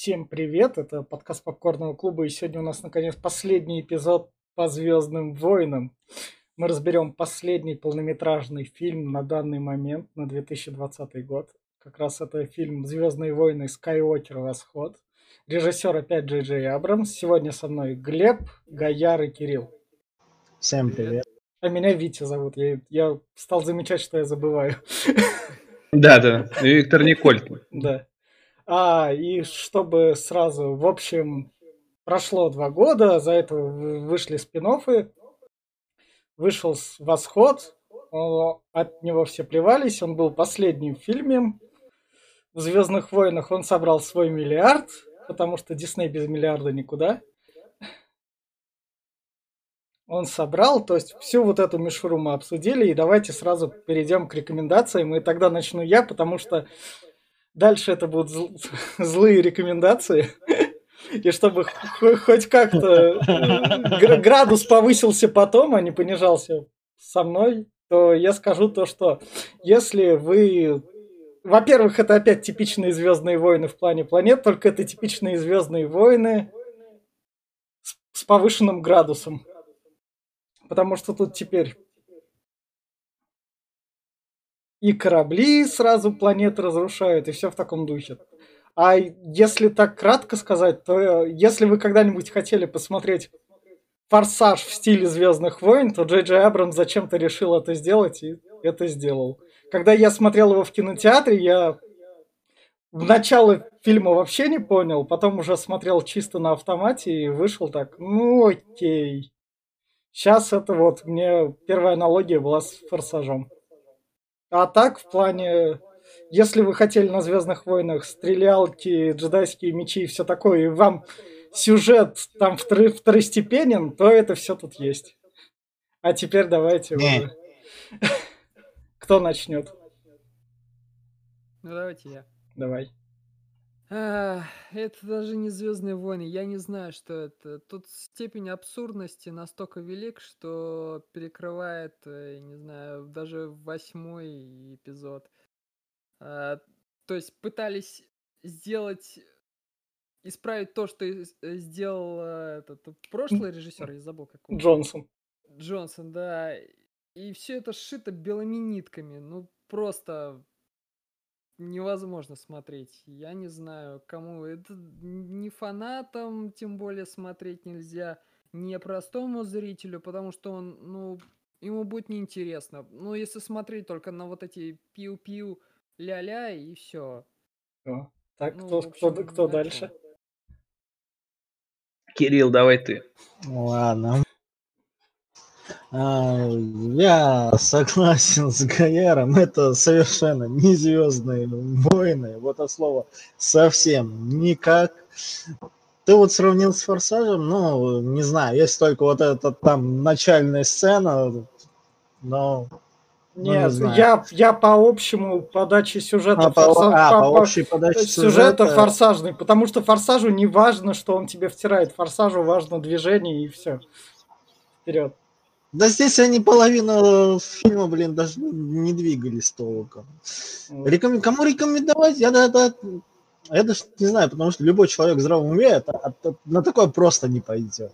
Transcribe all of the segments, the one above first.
Всем привет, это подкаст Попкорного клуба, и сегодня у нас, наконец, последний эпизод по Звездным войнам. Мы разберем последний полнометражный фильм на данный момент, на 2020 год. Как раз это фильм «Звездные войны. Скайуокер. Восход». Режиссер опять Джей Джей Абрамс. Сегодня со мной Глеб, Гаяр и Кирилл. Всем привет. А меня Витя зовут. Я, я стал замечать, что я забываю. Да, да. Виктор Николькин. Да. А, и чтобы сразу, в общем, прошло два года, за это вышли спин -оффы. Вышел «Восход», от него все плевались, он был последним фильмом. В «Звездных войнах» он собрал свой миллиард, потому что Дисней без миллиарда никуда. Он собрал, то есть всю вот эту мишуру мы обсудили, и давайте сразу перейдем к рекомендациям, и тогда начну я, потому что дальше это будут зл- злые рекомендации. И чтобы хоть как-то э, градус повысился потом, а не понижался со мной, то я скажу то, что если вы... Во-первых, это опять типичные Звездные войны в плане планет, только это типичные Звездные войны с повышенным градусом. Потому что тут теперь и корабли сразу планеты разрушают, и все в таком духе. А если так кратко сказать, то если вы когда-нибудь хотели посмотреть форсаж в стиле Звездных войн, то Джей Джей Абрамс зачем-то решил это сделать и это сделал. Когда я смотрел его в кинотеатре, я в начало фильма вообще не понял, потом уже смотрел чисто на автомате и вышел так, ну окей. Сейчас это вот, мне первая аналогия была с форсажом. А так, в плане, если вы хотели на Звездных войнах стрелялки, джедайские мечи и все такое, и вам сюжет там втор- второстепенен, то это все тут есть. А теперь давайте уже. Кто начнет? Ну давайте я. Давай. Это даже не Звездные войны, я не знаю, что это. Тут степень абсурдности настолько велик, что перекрывает, э, не знаю, даже восьмой эпизод. А, то есть пытались сделать, исправить то, что и- э, сделал э, этот прошлый режиссер, я забыл как его. Джонсон. Джонсон, да. И все это сшито белыми нитками. Ну, просто невозможно смотреть. Я не знаю, кому это не фанатам, тем более смотреть нельзя, не простому зрителю, потому что он, ну, ему будет неинтересно. Ну, если смотреть только на вот эти пиу-пиу, ля-ля и все. О, Так, Ну, кто, кто, общем, кто да, дальше? Кирилл, давай ты. Ладно. А, Я согласен с Гаяром, это совершенно не звездные войны, вот это слово совсем никак. Ты вот сравнил с Форсажем, ну, не знаю, есть только вот эта там начальная сцена, но... ну, не Нет, знаю. я, я по общему подаче сюжета А, по, форса- а, по- по по- общей подаче сюжета сюжета, форсажный, потому что форсажу не важно, что он тебе втирает, форсажу важно движение и все. Вперед. Да здесь они половину фильма, блин, даже не двигались толком. Рекомен- Кому рекомендовать? Я, да- да- я даже не знаю, потому что любой человек в здравом уме это- это- на такое просто не пойдет.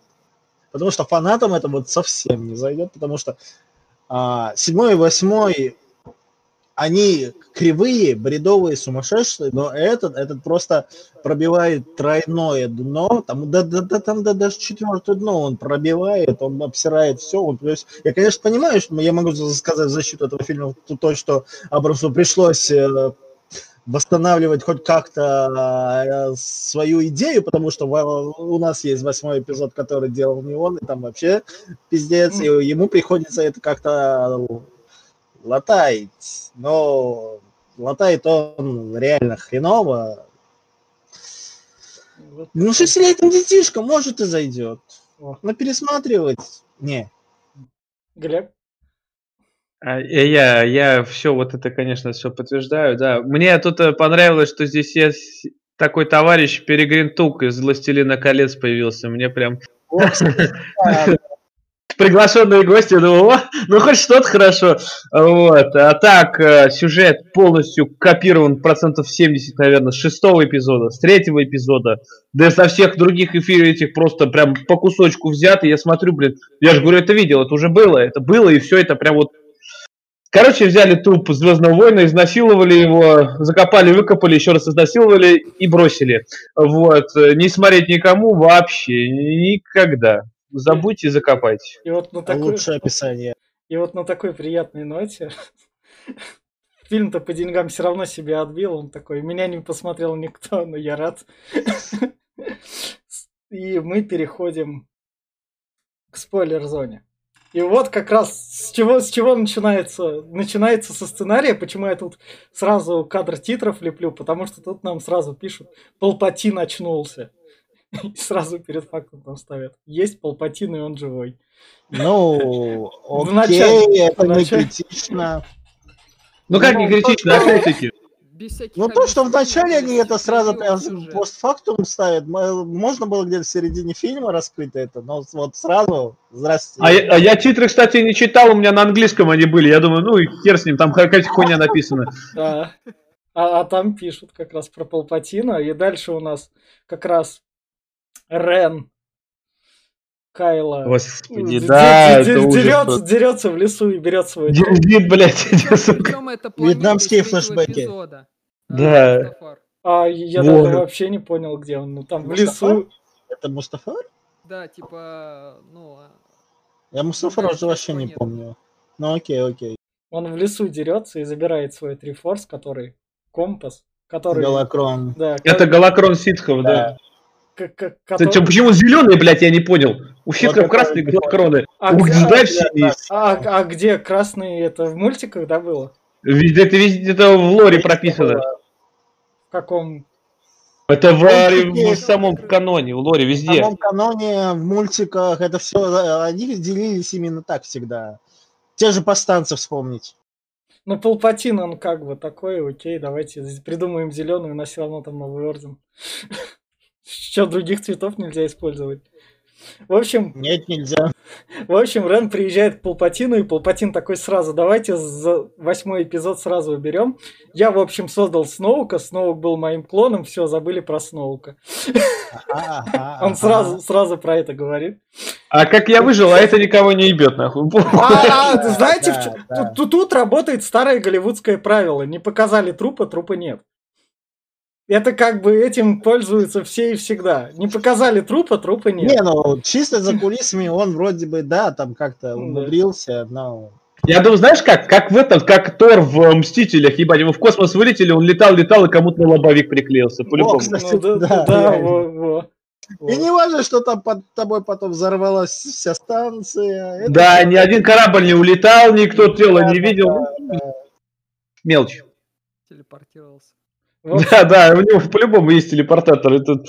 Потому что фанатам это вот совсем не зайдет, потому что а, седьмой и восьмой, они кривые, бредовые, сумасшедшие, но этот, этот просто пробивает тройное дно, там, да, да, да, там да, даже четвертое дно он пробивает, он обсирает все. Он, то есть, я, конечно, понимаю, что я могу сказать в защиту этого фильма то, то, что Абрамсу пришлось э, восстанавливать хоть как-то э, свою идею, потому что у нас есть восьмой эпизод, который делал не он, и там вообще пиздец, и ему приходится это как-то латать, но латает он реально хреново. Вот. Ну, шестилетним детишка, может, и зайдет. О. Но пересматривать не. Глеб? А, э, Я, я все вот это, конечно, все подтверждаю, да. Мне тут э, понравилось, что здесь есть такой товарищ Перегрин Тук из «Властелина колец» появился. Мне прям приглашенные гости, ну, о, ну хоть что-то хорошо. Вот. А так, э, сюжет полностью копирован процентов 70, наверное, с шестого эпизода, с третьего эпизода, да и со всех других эфиров этих просто прям по кусочку взяты. Я смотрю, блин, я же говорю, это видел, это уже было, это было, и все это прям вот Короче, взяли труп Звездного воина, изнасиловали его, закопали, выкопали, еще раз изнасиловали и бросили. Вот. Не смотреть никому вообще никогда. Забудьте и закопайте. И вот на такой, Лучшее описание. и вот на такой приятной ноте фильм-то по деньгам все равно себе отбил. Он такой, меня не посмотрел никто, но я рад. И мы переходим к спойлер-зоне. И вот как раз с чего, с чего начинается? Начинается со сценария, почему я тут сразу кадр титров леплю, потому что тут нам сразу пишут «Палпатин очнулся». И сразу перед фактом там ставят «Есть Палпатин, и он живой». Ну, окей, начале- это в не критично. Ну как Ну, не критично, опять-таки. Ну то, что вначале они это сразу постфактум ставят, можно было где-то в середине фильма раскрыть это, но вот сразу, здрасте. А я, а я титры, кстати, не читал, у меня на английском они были. Я думаю, ну и хер с ним, там какая-то хуйня написана. Да. А, а там пишут как раз про Палпатина, и дальше у нас как раз Рен Кайла Господи, да, это дерется, дерется в лесу и берет свой труп. Дерзит, блядь, Вьетнамские флешбеки. А, Да. Мустафар. А я вообще не понял, где он. Ну там в лесу. Это Мустафа? Да, типа, ну, а, Я Мустафара дальше уже вообще не помню. Ну окей, окей. Он в лесу дерется и забирает свой трифорс, который компас, который. Галакрон. Да, Это Галакрон ситхов, да. К- к- Кстати, который- почему зеленый, блядь, я не понял. У это красные не галакроны. А У где- Джедаев а, синие. А, а где красный это в мультиках, да, было? Везде, это, везде, это в лоре прописано. В каком? Это в, Мультики. в самом каноне, в лоре, В везде. самом каноне, в мультиках, это все, они делились именно так всегда. Те же повстанцы вспомнить. Ну, Палпатин, он как бы такой, окей, давайте придумаем зеленый, у нас все равно там новый орден. Что, других цветов нельзя использовать? В общем, Нет, нельзя. в общем, Рен приезжает к Палпатину, и Палпатин такой сразу, давайте за восьмой эпизод сразу уберем. Я, в общем, создал Сноука, Сноук был моим клоном, все, забыли про Сноука. Ага, ага, Он ага. сразу, сразу про это говорит. А как я выжил, а это никого не ебет, нахуй. А, а, знаете, да, в чё- да. тут- тут работает старое голливудское правило. Не показали трупа, трупа нет. Это как бы этим пользуются все и всегда. Не показали трупа, трупа нет. Не, ну, чисто за кулисами он вроде бы, да, там как-то Ну да. умудрился, но... Я думаю, знаешь как? Как в этом, как Тор в э, Мстителях, ебать, ему в космос вылетели, он летал, летал, и кому-то на лобовик приклеился, по-любому. кстати, Ну да, да, да, во, во. И не важно, что там под тобой потом взорвалась вся станция. это Да, ни один корабль не улетал, никто тело Да, не видел. да, да. Мелочь. телепортировался. В Да, да, у него по-любому есть телепортатор. Это...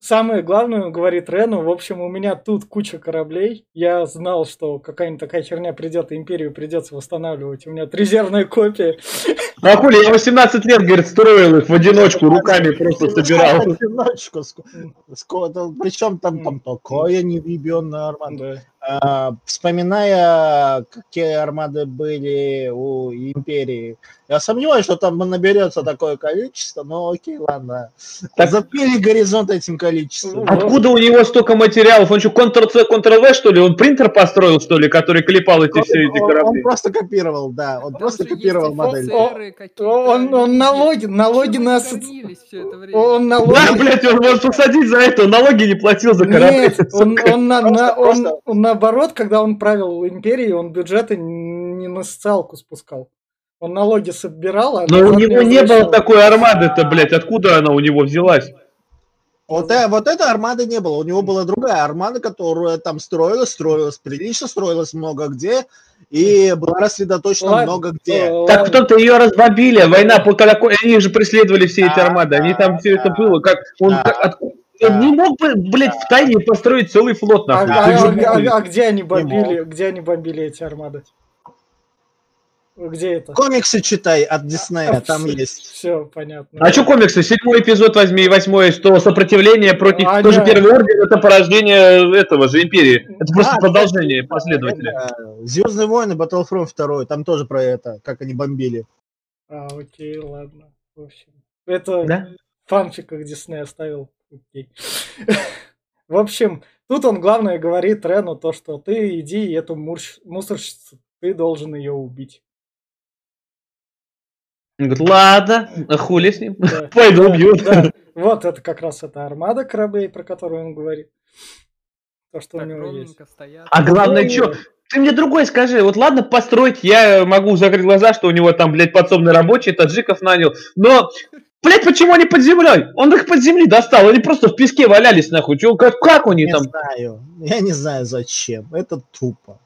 Самое главное, говорит Рену, в общем, у меня тут куча кораблей. Я знал, что какая-нибудь такая херня придет, и империю придется восстанавливать. У меня тут резервная копия. А хули, я 18 лет, говорит, строил их в одиночку, руками просто собирал. Одиночку. Причем там, там такая невъебенная армада. Да. А, Вспоминая, какие армады были у империи, я сомневаюсь, что там наберется такое количество, но окей, ладно. Так- Запили горизонт этим количеством. А- Откуда у него столько материалов? Он что, Ctrl-C, Ctrl-V, что ли? Он принтер построил, что ли, который клепал эти все эти Он- он, корабли? просто копировал, да, он Там просто копировал модель. Он, он люди. налоги, на время? Он Да, налоги... блядь, он может посадить за это, он налоги не платил за корабли. Нет, он, он, на- на- он- он наоборот, когда он правил империей, он бюджеты не на социалку спускал. Он налоги собирал, а Но у него не было такой армады-то, блядь, откуда она у него взялась? Вот, э, вот этой армады не было. У него была другая армада, которая там строилась, строилась прилично, строилась много где, и была рассредоточена Ладно, много где. э, Так том-то ее разбомбили, война по колоко- они же преследовали все эти армады, они там все это было, как он Да. как- откуда- Да. Он не мог бы, блядь, в тайне построить целый флот, А, нахуй. а- а- а- а где они бомбили? Где они бомбили эти армады? Где это? Комиксы читай от Диснея, там есть. Все, понятно. А что комиксы? Седьмой эпизод возьми и восьмой, что сопротивление против... А, тоже первый орден, это порождение этого же империи. Это просто А, продолжение, да, последователи. это Звездные войны, Battlefront 2, там тоже про это, как они бомбили. А, окей, ладно. В общем, это Да? в фанфиках Дисней оставил. Окей. В общем, тут он главное говорит Рену то, что ты иди и эту мусорщицу, ты должен ее убить. Он говорит, ладно, а хули с ним? Да. Пойду Да, убью. да. Вот это как раз эта армада кораблей, про которую он говорит. То, что у Так него есть. стоят. А главное, Ну, что? Ты мне другой скажи. Вот ладно, построить, я могу закрыть глаза, что у него там, блядь, подсобный рабочий, таджиков нанял. Но, блядь, почему они под землей? Он их под земли достал. Они просто в песке валялись, нахуй. Чё, как, как у них Не там? знаю. Я не знаю зачем. Это тупо.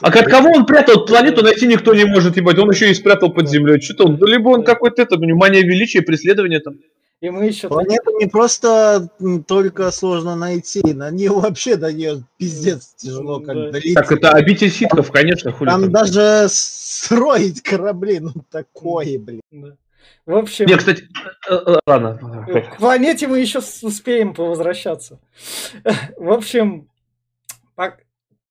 А от кого он прятал планету, найти никто не может, ебать. Он еще и спрятал под землей. Что-то он, либо он какой-то, это, мания величия, преследование там. И мы еще... Планету не просто только сложно найти, на нее вообще до нее пиздец тяжело как Да. долететь. Так, это обитель ситхов, конечно, хули Там там. даже строить корабли, ну такое, блин. Да. В общем, Не, кстати, э, э, ладно. к планете мы еще с- успеем повозвращаться. В общем, по,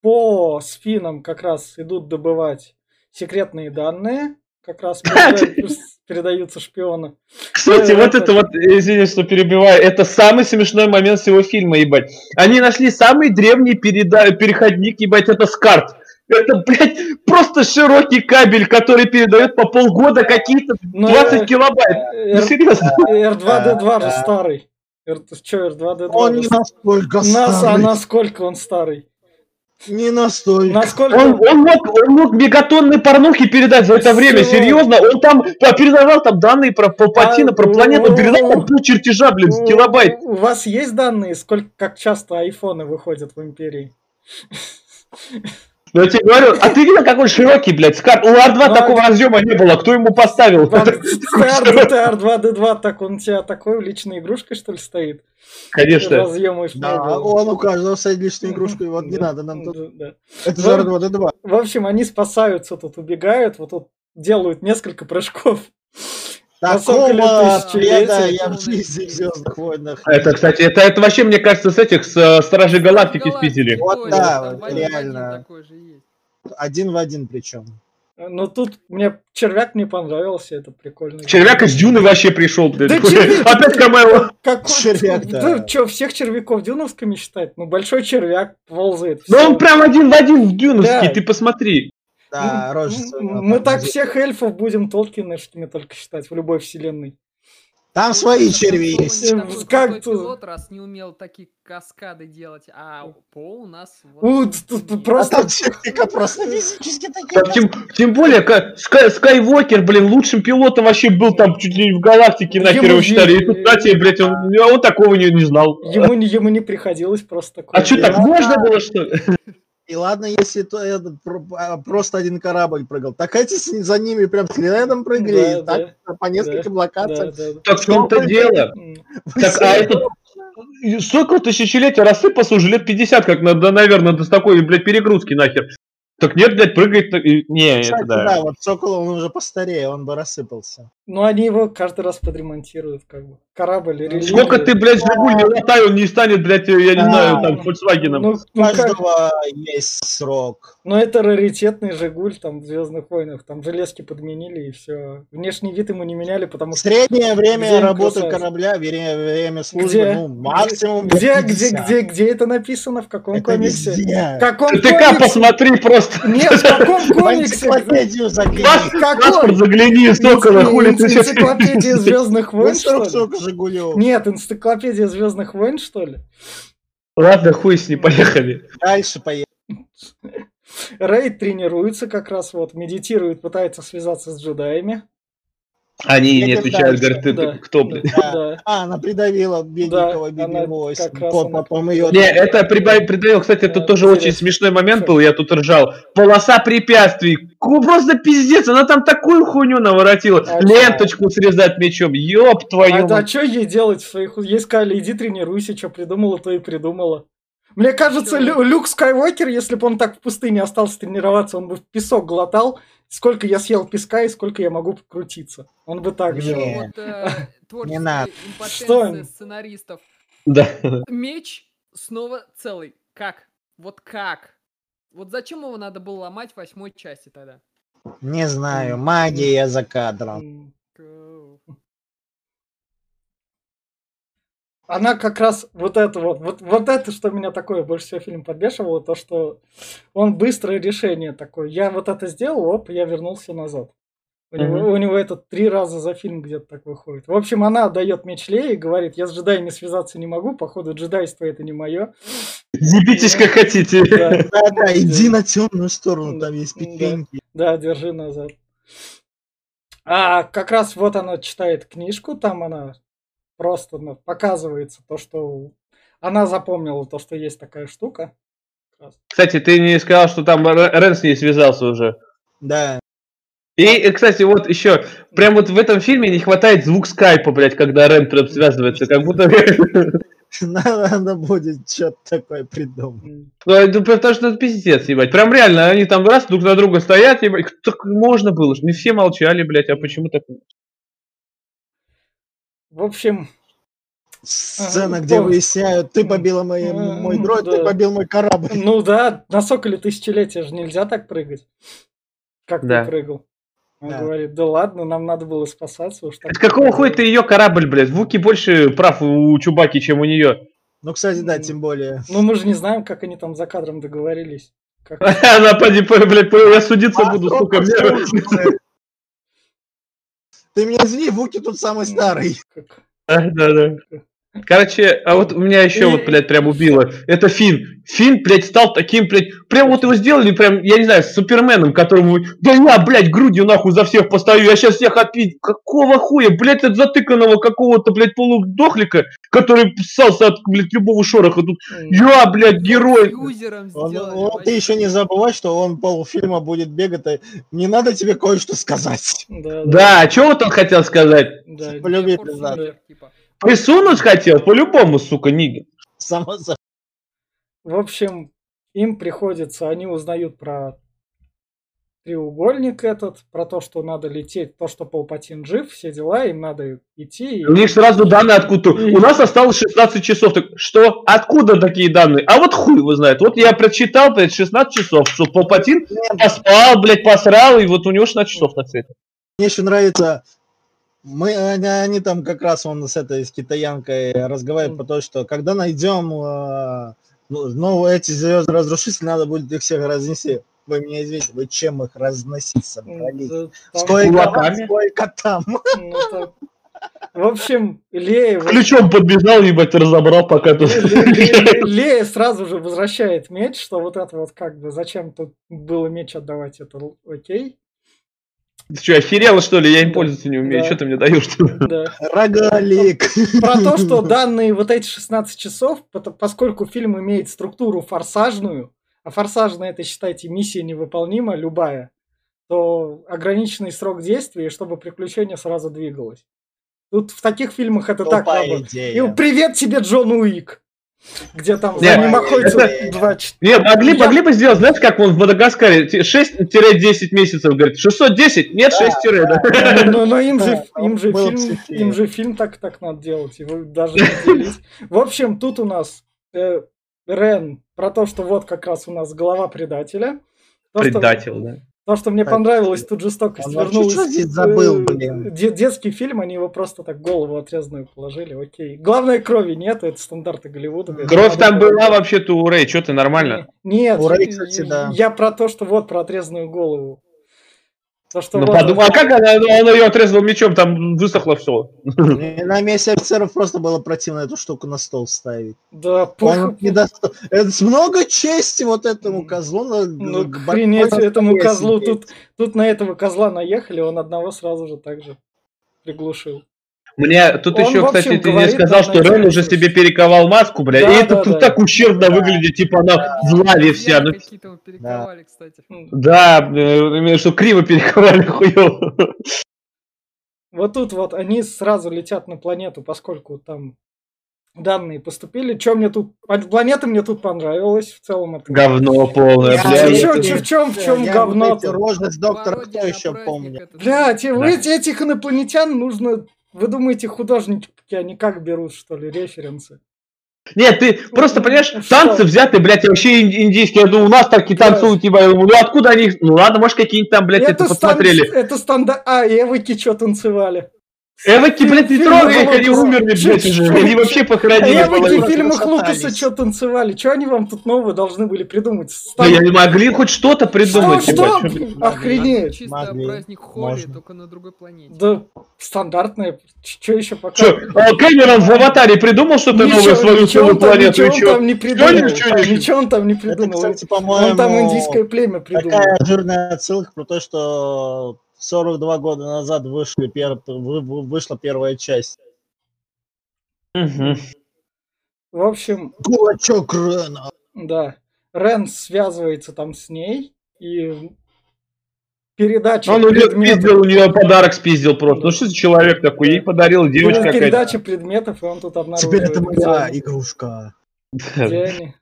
по спинам как раз идут добывать секретные данные, как раз передают- передаются шпиону. Кстати, Э, вот это- вот, извини, что перебиваю, это самый смешной момент всего фильма, ебать. Они нашли самый древний переходник, ебать, это скарт. Это, блядь, просто широкий кабель, который передает по полгода какие-то Ну, 20 э, килобайт. Ну, Р- серьезно. R2D2 же Да. старый. Че, R2D2? Он не настолько Нас, а старый. насколько он старый? Не настолько. Насколько... Он, он мог, он мог мегатонны порнухи передать за это время, Всё. серьезно. Он там да, передавал там данные про Палпатина, А, про планету, ну, передал там пол чертежа, блин, У- килобайт. У вас есть данные, сколько, как часто айфоны выходят в империи? Ну, я тебе говорю, а ты видел, какой широкий, блядь, скарт? У R2 Ну, такого а- разъема не было, кто ему поставил? Это- TR2D2, так он у тебя такой личной игрушкой, что ли, стоит? Конечно. Разъемываешь Да, много. он у каждого стоит личную игрушку, и вот не надо нам тут. Это Ну, же R2D2. В общем, они спасаются, тут убегают, вот тут делают несколько прыжков. Такого тысячелетия. преда я в жизни в. Звездных войнах. Это, кстати, это, это вообще, мне кажется, с этих, с э, Стражей Галактики спиздили. Вот да, реально. такой же есть. Один в один причем. Но тут мне червяк не понравился, это прикольно. Червяк из Дюны вообще пришел, блядь. Да червяк- Опять камео. Какой Червяк, да. да. что, всех червяков дюновскими считать? Ну, большой червяк ползает. Ну всё. он прям один в один в Дюновский, Да. ты посмотри. Да, рожица. Мы так всех эльфов будем Толкиновскими только считать в любой вселенной. Там свои черви есть. Э, Как пилот, раз не умел такие каскады делать, а Пол у нас... вот. А просто- там техника просто физически такие. Так, тем, тем более, ка- Скай- Скайуокер, блин, лучшим пилотом вообще был там чуть ли не в галактике, нахер его считали. И тут, тебе, блядь, он, он такого не, не знал. Ему, не- ему не приходилось просто такое. А что, так можно было, что ли? И ладно, если то про- а, просто один корабль прыгал. Так эти за ними прям следом прыгали. Да, и так по нескольким Да, локациям. да, да. Так в том-то дело. Так, а этот... Сколько тысячелетия рассыпался уже лет 50, как надо, наверное, до такой, блядь, перегрузки нахер. Так нет, блядь, прыгает... и- Не, Кстати, это да. да, вот Сокол, он уже постарее, он бы рассыпался. Ну, они его каждый раз подремонтируют, как бы. Корабль, реликвия. Сколько ты, блядь, Жигуль не латай, он не станет, блядь, я не Да. знаю, там, Фольксвагеном. Ну, ну, каждого есть срок. Ну, это раритетный Жигуль, там, в Звездных войнах. Там железки подменили, и все. Внешний вид ему не меняли, потому что... Среднее время работы корабля, время, время службы, Где? ну, максимум Где, где, 50. где, где это написано? В каком Это комиксе? везде. В каком ТК комиксе? посмотри просто. Нет, в каком В комиксе? энциклопедию загляни. В каком? Паспорт загляни, Сокола, хули ты сейчас... Энциклопедия Звездных войн, что ли? Жигулю. Нет, энциклопедия Звездных войн, что ли? Ладно, хуй с ней, поехали. Дальше поехали. Рейд тренируется как раз вот, медитирует, пытается связаться с джедаями. Они не отвечают, говорят, ты Да. кто, блядь? Да. Да. А, она придавила бедненького потом ее... Не, это придавил, кстати, это Да, тоже очень интересно. смешной момент был, я тут ржал. Полоса препятствий. Просто пиздец, она там такую хуйню наворотила. А Ленточку срезать мечом, ёб твою А, а мать. что ей делать в своих... Ей сказали, иди тренируйся, что придумала, то и придумала. Мне кажется? Лю- Люк Скайуокер, если бы он так в пустыне остался тренироваться, он бы в песок глотал, сколько я съел песка и сколько я могу покрутиться. Он бы так Не. же. Вот э, творческая надо. Что сценаристов. Да. Меч снова целый. Как? Вот как? Вот зачем его надо было ломать в восьмой части тогда? Не знаю, магия за кадром. Она как раз вот это вот, вот, вот это, что меня такое больше всего фильм подбешивало, то, что он быстрое решение такое. Я вот это сделал, оп, я вернулся назад. У него, Мгм. у него это три раза за фильм где-то так выходит. В общем, она отдает меч Лее и говорит, я с джедаями связаться не могу, походу джедайство это не мое. Ебитесь как хотите. Да, Да-да, иди на темную сторону, там есть печеньки. да, держи назад. А как раз вот она читает книжку, там она просто ну, показывается то, что она запомнила то, что есть такая штука. Кстати, ты не сказал, что там Рен с ней связался уже. Да. И, кстати, вот еще, прям вот в этом фильме не хватает звук скайпа, блядь, когда Рен прям связывается, как будто... Надо будет что-то такое придумать. Ну, это потому что это пиздец, ебать. Прям реально, они там раз друг на друга стоят, ебать. Так можно было же, не все молчали, блядь, а почему так? В общем, Сцена, Ага, где помню. выясняют, ты побила мой, М, мой дроид, ты да. побил мой корабль. ну да, на соколе тысячелетия же нельзя так прыгать. Как Да. ты прыгал? Он Да. говорит, да ладно, нам надо было спасаться уж так. С какого хуя ты ее корабль, блядь? Вуки больше прав у Чубаки, чем у нее. Ну, кстати, да, тем более. Ну мы же не знаем, как они там за кадром договорились. Она, поди, по- блядь, я судиться буду, сука, мне... Ты меня извини, Вуки тут самый старый. как- А, Да, да. Короче, а вот меня еще вот, блядь, прям убило. Это Финн. Финн, блядь, стал таким, блядь, прям вот его сделали, прям, я не знаю, с Суперменом, которому, да я, блядь, грудью нахуй за всех постою, я сейчас всех отпить. Какого хуя, блядь, от затыканного какого-то, блядь, полудохлика, который ссался от, блядь, любого шороха. Тут я, блядь, герой. Он- он- ты еще не забывай, что он полфильма будет бегать. и Не надо тебе кое-что сказать. Да, Да, а что вот он хотел сказать? да. Надо. Мажор, типа. Присунуть хотел? По-любому, сука, Нига. Само собой. В общем, им приходится, они узнают про треугольник этот, про то, что надо лететь, то, что Палпатин жив, все дела, им надо идти. и- У них сразу данные откуда. У нас осталось 16 часов. Так что? Откуда такие данные? А вот хуй его знает. Вот я прочитал, блядь, 16 часов, что Палпатин поспал, блядь, посрал, и вот у него 16 часов на свете. Мне еще нравится, мы, они, они там как раз он с этой с китаянкой разговаривает по то, что когда найдем э, ну, ну, эти звезды разрушители, надо будет их всех разнести. Вы меня извините, вы чем их разносить собрались? Сколько, сколько там? ну, так. В общем, Лея, вот- Ключом подбежал, ебать, разобрал, пока тут. Ле- Ле- Лея сразу же возвращает меч, что вот это вот как бы зачем тут было меч отдавать, это окей. Ты что, охерела, что ли? Я им Да. пользоваться не умею. Да. Что ты мне даешь? Да. Рогалик. Про то, что данные вот эти 16 часов, поскольку фильм имеет структуру форсажную, а форсажная это, считайте, миссия невыполнима, любая, то ограниченный срок действия, чтобы приключение сразу двигалось. Тут в таких фильмах это так Тупая надо. И идея. привет тебе, Джон Уик! Где там за ним охотятся два Не, могли, могли бы сделать, знаешь, как он в Мадагаскаре, 6-10 месяцев, говорит, 610, нет, 6 тире, да. Но, но- но им же, им же фильм, им же фильм так так надо делать, его даже не делить. В общем, тут у нас э, Рен про то, что вот как раз у нас голова предателя. То, что- Предатель, да. То, что мне Так, понравилось, тут жестокость вообще вернулась. что здесь забыл, Э, блин? де- детский фильм, они его просто так голову отрезанную положили, окей. Главное, крови нет, это стандарты Голливуда. Кровь там была вообще-то у Рэй, что ты нормально? Нет, У Рэй, я- кстати, да. я про то, что вот про отрезанную голову. То, что Ну подумай, а как она, она ее отрезала мечом, там высохло все. Мне На месте офицеров просто было противно эту штуку на стол ставить. Да, Он пух- не доста- Это много чести вот этому козлу. Ну, к большой этому козлу. Тут, тут на этого козла наехали, он одного сразу же так же приглушил. Мне тут Он, еще, общем, кстати, ты не говорит, сказал, надо что Рен уже себе перековал маску, бля, Да, и это да, тут да. так ущербно Да. выглядит, типа она в лаве вся. Ну, мы перековали, кстати. Да, э, что криво перековали хуёво. Вот тут вот они сразу летят на планету, поскольку там данные поступили. Что мне тут... Планета мне тут понравилась в целом. Это... Говно полное, Я блядь. чё, чё, в чём- в чём я говно-то? вот эти рожи с доктора Пародия кто еще помнит? Блядь, Да. этих инопланетян нужно... Вы думаете, художники они как берут, что ли, референсы? Нет, ты просто, понимаешь, Что? танцы взяты, блядь, вообще ин- индийские. Я думаю, у нас такие танцуют, типа, я думаю, ну откуда они. Ну ладно, может, какие-нибудь там, блядь, это стан- посмотрели. Это стандарт... А, эвоки что танцевали? Эвоки, блядь, не трогай их, они умерли, блядь, уже. Они вообще похоронили. Эвоки в фильмах. Лукаса что танцевали? Что они вам тут новое должны были придумать? Да я не могли хоть что-то придумать, Что, что? Охренеть. Чисто праздник Холли, только на другой планете. Да, стандартное. Что еще пока? Чё, а Кэмерон в «Аватаре» придумал что-то новое, свою целую планету, ничего он там не придумал. ничего, он там не Это, придумал. кстати, по-моему, Он там индийское племя придумал. такая жирная отсылка про то, что 42 года назад вышли пер... вы- вы- вышла первая часть. Мгм. В общем, Кулачок Рена. да. Рен связывается там с ней и передача Он у нее предметов. спиздил, у нее подарок спиздил просто. Ну что за человек такой? Ей подарила девочка Была какая-то. передача предметов, и он тут обнаруживает. Теперь это моя игрушка. Где они?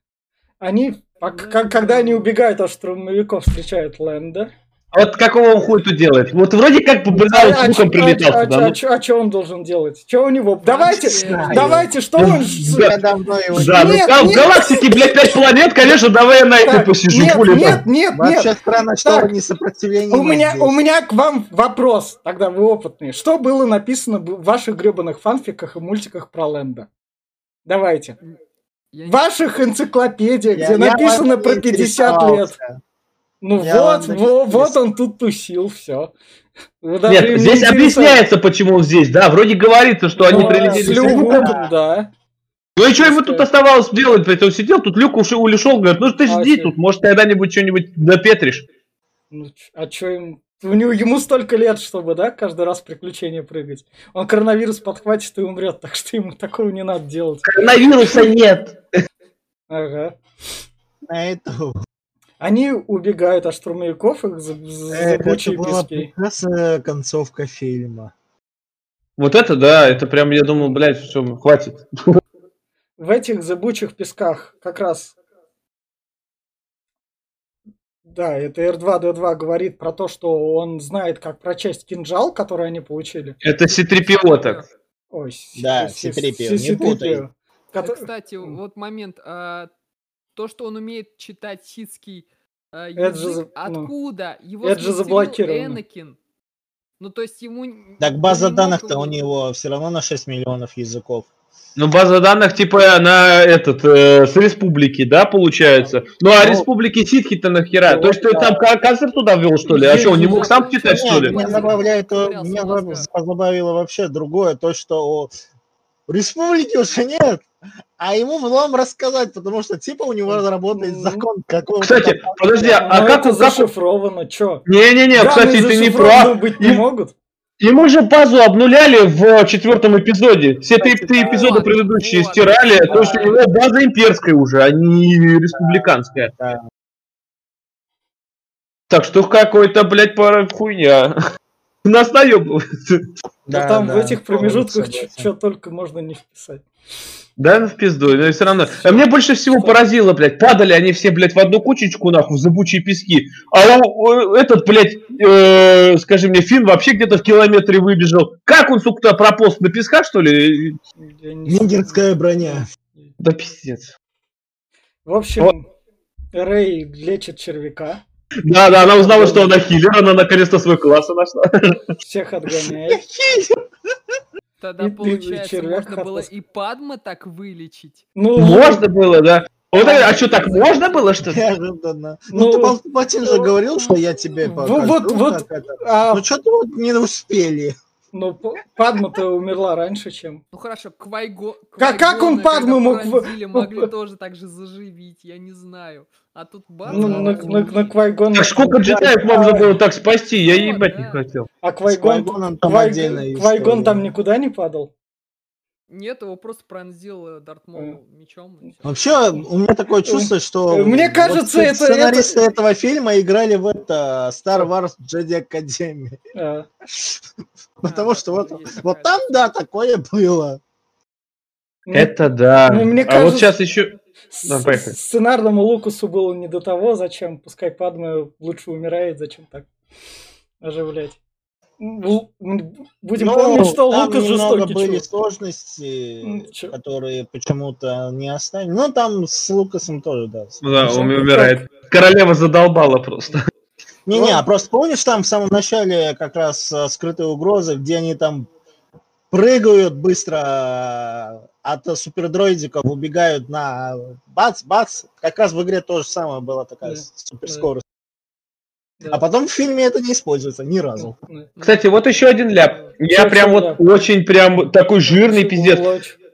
Они, а как- когда они убегают от штурмовиков, встречают Лэнда. Вот какого он хуй тут делает? Вот вроде как бы, бля, он с луком прилетал туда. А что он должен делать? Что у него? Давайте, давайте, что он... с- Да. Я давно его Да, ну Нет, там в нет. галактике, блядь, пять планет, конечно, давай я на этой Так, посижу, Нет, хули нет, там. нет, Вообще нет. странно, что Так, вы не сопротивление. У меня, у меня к вам вопрос, тогда вы опытные. Что было написано в ваших гребаных фанфиках и мультиках про Лэнда? Давайте. Я В ваших энциклопедиях, где я написано про не 50 лет. Ну Я вот, вам во- вот он тут тусил, все. Нет, здесь объясняется, почему он здесь, да, вроде говорится, что они Ну, прилетели с Люком, да. Ну и что ему тут оставалось делать, блядь, он сидел, тут Люк ушел, улешел, говорит, ну ты А, жди чё? тут, может когда-нибудь что-нибудь допетришь. Ну, а что им... У него, ему столько лет, чтобы, да, каждый раз приключения прыгать. Он коронавирус подхватит и умрет, так что ему такого не надо делать. Коронавируса нет. Ага. На эту. Они убегают от штурмовиков, их за- за- Это зыбучие была прекрасная концовка фильма. Вот это да, это прям, я думал, блядь, все, хватит. В этих зыбучих песках как раз... Да, это R2-D2 говорит про то, что он знает, как прочесть кинжал, который они получили. Это Ситрипио так. Ой, Да, си- C-3PO, си- не путай. C-3PO. Кото- Кстати, вот момент. а, То, что он умеет читать ситский а, Это же язык, ну, откуда? Его это же заблокировано. Энакин. Ну, то есть ему... Так база данных-то у него все равно на 6 миллионов языков. Ну, база данных, типа, на этот, э, с республики, да, получается? Ну, а Ну, республики ситхи-то нахера? ну, То есть ты да. там ка- канцлер туда ввел, что ли? А что, он не мог сам читать, что ли? Меня забавляет, э, меня позабавило вообще другое, то, что у республики уже нет, а ему вам рассказать, потому что типа у него работает Ну, закон какого Кстати, подожди, а Ну, как это зашифровано, чё? Не-не-не, Данные кстати, ты не прав. быть не Им- могут. Ему же базу обнуляли в четвертом эпизоде. Все три да. эпизода Вот, предыдущие вот. стирали. То есть Да. у него база имперская уже, а не республиканская. Да. Так что какой-то, блядь, пара хуйня. Нас наебывают. Да, Да, там да, в этих промежутках что только можно не вписать. Да, ну в пизду, но все равно. А мне больше всего поразило, блядь, падали они все, блядь, в одну кучечку, нахуй, в зыбучие пески. А у- у- этот, блядь, э, скажи мне, Финн вообще где-то в километре выбежал. Как он, сука, прополз на песках, что ли? Я не Венгерская броня. Да пиздец. В общем, Рэй лечит червяка, Да, да, она узнала, что она хиллер, она наконец-то свой класс нашла. всех отгоняет. Тогда, И- получается, можно было хапался. и Падма так вылечить. Ну, Можно было, да. Вот, а что, так можно было, что ли? Неожиданно. Ну, Ну, ты, Палпатин же говорил, что я тебе вот- покажу. вот- вот, это. а, Ну, что-то вот не успели. Ну, Падма-то умерла раньше, чем... Ну хорошо, Квайго... Как- как он Падму мог пронзили, могли тоже так же заживить, я не знаю. А тут бац, Ну, на, на, на Квайгона... Так сколько джедаев можно было так спасти? Я ебать не хотел. А Квайгон... Квайгон там никуда не падал? Нет, его просто пронзил э, Дарт Мол мечом. Вообще, у меня такое чувство, что... Мне вот кажется, это- Сценаристы этого фильма играли в это Star Wars Jedi Academy. А, Потому А, что вот, вот там, да, такое было. Это да. Ну, мне А вот кажется- сейчас еще... с- Да, поехали. сценарному Лукасу было не до того, зачем, пускай Падме лучше умирает, зачем так оживлять. М, Будем Ну, помнить, что Лукас жестокий были чувак. сложности, М, чё? которые почему-то не оставили. Ну, там с Лукасом тоже, да. Да, Ну, он умирает. Королева задолбала просто. Не-не, а просто помнишь там в самом начале как раз э, скрытые угрозы, где они там прыгают быстро от э, супердроидиков, убегают на бац-бац. Как раз в игре то же самое была такая Да. суперскорость. Да. А потом в фильме это не используется ни разу. Да. Кстати, вот еще один ляп. Я Чё, прям вот ляп? очень прям такой жирный пиздец.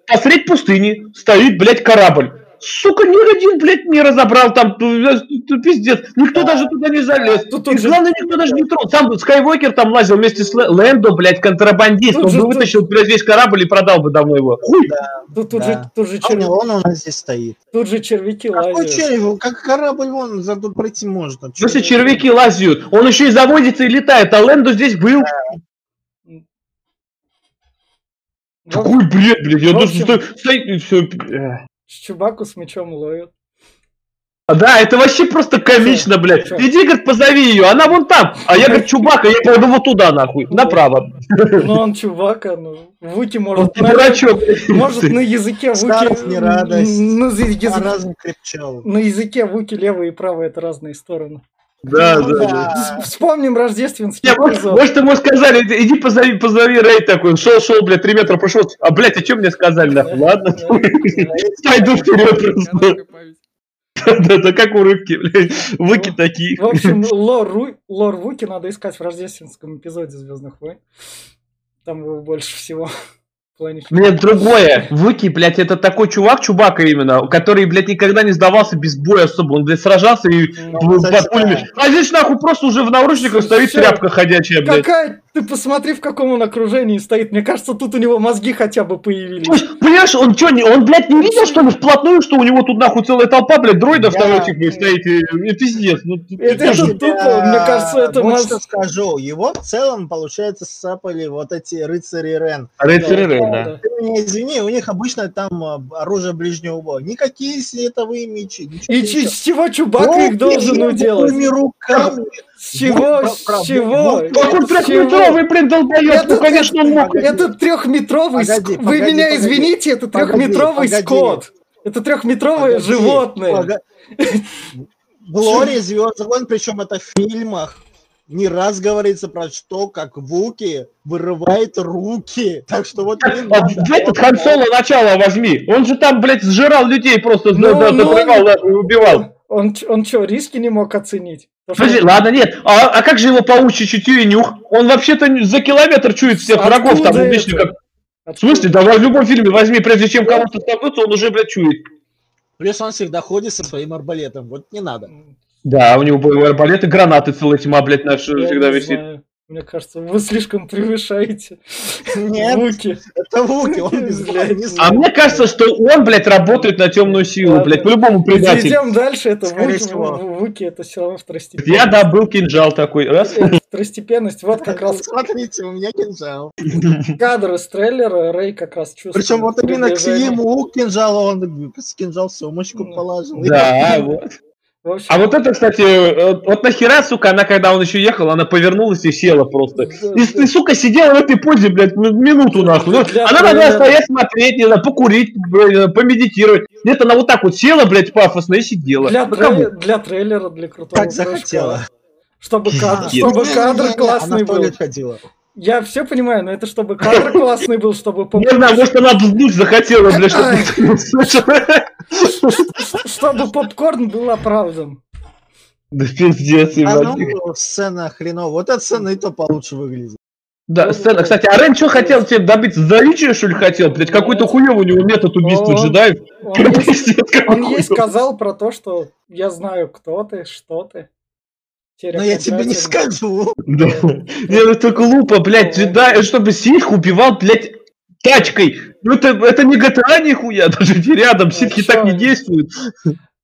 Посредь пустыни стоит, блядь, корабль. Сука, ни один, блядь, не разобрал там, э, э, пиздец. Никто Да. даже туда не залез. Тут- И тут же- главное, никто даже не тронул. Сам Скайуокер там лазил вместе с Лэ- Лэндо, блядь, контрабандист. Тут Он же- бы тут- вытащил, блядь, весь корабль и продал бы давно его. Хуй. Тут, тут Да. же, тут, же А у черв- него он у нас здесь стоит. тут же червяки Какой лазят. червь? Как корабль вон за тут пройти можно? В смысле, червяки лазят. Он еще и заводится и летает, а Лэндо здесь был. В Какой бред, блядь. Я в даже общем- сто- стоит и все. Чубаку с мечом ловят. Да, это вообще просто комично, блядь. Чё? Иди, говорит, позови ее, она вон там. А я, говорит, Чубака, я пойду вот туда, нахуй, направо. Ну он чувака, ну. Вуки Он может... не на- дурачок. Может на языке Старость Вуки... не радость. На, А языке- разум крепчал. на языке Вуки левый и правый это разные стороны. Да, Ну да, да. да. Вспомним рождественский Не, может, эпизод. может, ему сказали, иди позови, позови Рэй такой, шел, шел, блядь, три метра прошел, а, блядь, а что мне сказали, нахуй, ладно, пойду вперед просто. Короткая память. Да, да, как у рыбки, блядь, выки такие. В общем, лор, лор Вуки надо искать в рождественском эпизоде Звездных войн. Там его больше всего. Плане Мне другое. Выки, блядь, это такой чувак, чубака именно, который, блядь, никогда не сдавался без боя особо. Он, блядь, сражался и кстати, под пулями. А здесь, нахуй, просто уже в наручниках стоит Всё. тряпка ходячая, блядь. Какая? Ты посмотри, в каком он окружении стоит. Мне кажется, тут у него мозги хотя бы появились. Есть, понимаешь, он что, он, блядь, не видел, что ли, вплотную, что у него тут, нахуй, целая толпа, блядь, дроидов Да. там этих, блядь, стоит, и, и пиздец. Ну, ты- Это- же- тупо, мне кажется, это вот мозг- что скажу. Его в целом, получается, сцапали вот эти рыцари Рен. Рыцари Да, Рэй, да. Ты меня извини, у них обычно там а, оружие ближнего боя. Никакие световые мечи. И всё. с чего Чубака их Руки должен уделать? руками. С чего? про- С про- чего? чего? трехметровый, блин, долбоёб, ну, конечно, он мог. Это трехметровый... Погоди, Вы погоди, меня погоди. извините, это трехметровый скот. Это трехметровое животное. пога- В лоре Звездных войн, причем это в фильмах, не раз говорится про что, как Вуки вырывает руки. Так что вот не А надо. этот Хан Соло начало возьми. Он же там, блядь, сжирал людей просто, Ну, да, да, ну, отрывал, и убивал. Он, ч- он что, риски не мог оценить? То, что- Подожди, ладно, нет. А, а как же его паучье чутье и нюх? Он вообще-то за километр чует всех Откуда врагов там обычно как. В смысле? Давай в любом фильме возьми, прежде чем кого-то столкнуться, он уже, блядь, чует. Плюс он всегда ходит со своим арбалетом. Вот не надо. Да, у него боевой арбалет и гранаты целая тьма, блядь, наши Я всегда висит. знаю. Мне кажется, вы слишком превышаете Нет, звуки. это Вуки, он без Блядь. А мне кажется, что он, блядь, работает на темную силу, Ладно. блядь, по-любому предатель. Идем дальше, это Скорее Вуки, всего. Вуки, это все равно второстепенность. Я добыл кинжал такой, раз. Это Второстепенность, вот как раз Смотрите, у меня кинжал. кадр из трейлера, Рэй как раз чувствует. Причем вот именно к ему кинжал, он кинжал в сумочку Ну, положил. Да, вот. Общем, А вот это, кстати, э, вот нахера, сука, она, когда он еще ехал, она повернулась и села просто. да, И, ты, сука, сидела в этой позе, блядь, минуту нахуй. Ну, она могла трейлера. стоять, смотреть, не знаю, покурить, блядь, помедитировать. Нет, она вот так вот села, блядь, пафосно и сидела. Для, Ну, кому? трей- для трейлера, для крутого Как захотела. Чтобы кадр, чтобы кадр классный был. ходила. Я все понимаю, но это чтобы кадр классный был, чтобы Не знаю, может, она вздуть захотела, блядь, чтобы Чтобы попкорн был оправдан. Да пиздец, А ебать. ну, сцена хреновая. Вот эта сцена и то получше выглядит. Да, сцена. Кстати, а Рен что хотел тебе добить? Заличие, что ли, хотел? Блядь, какой-то хуёвый у него метод убийства Он- джедаев. Он ей, сказал про то, что я знаю, кто ты, что ты. Но я тебе не скажу. Да. Не, ну это глупо, блядь, джедай, чтобы ситх убивал, блядь, тачкой. Ну это, это не GTA нихуя, даже не рядом, ситхи чё? так не действуют.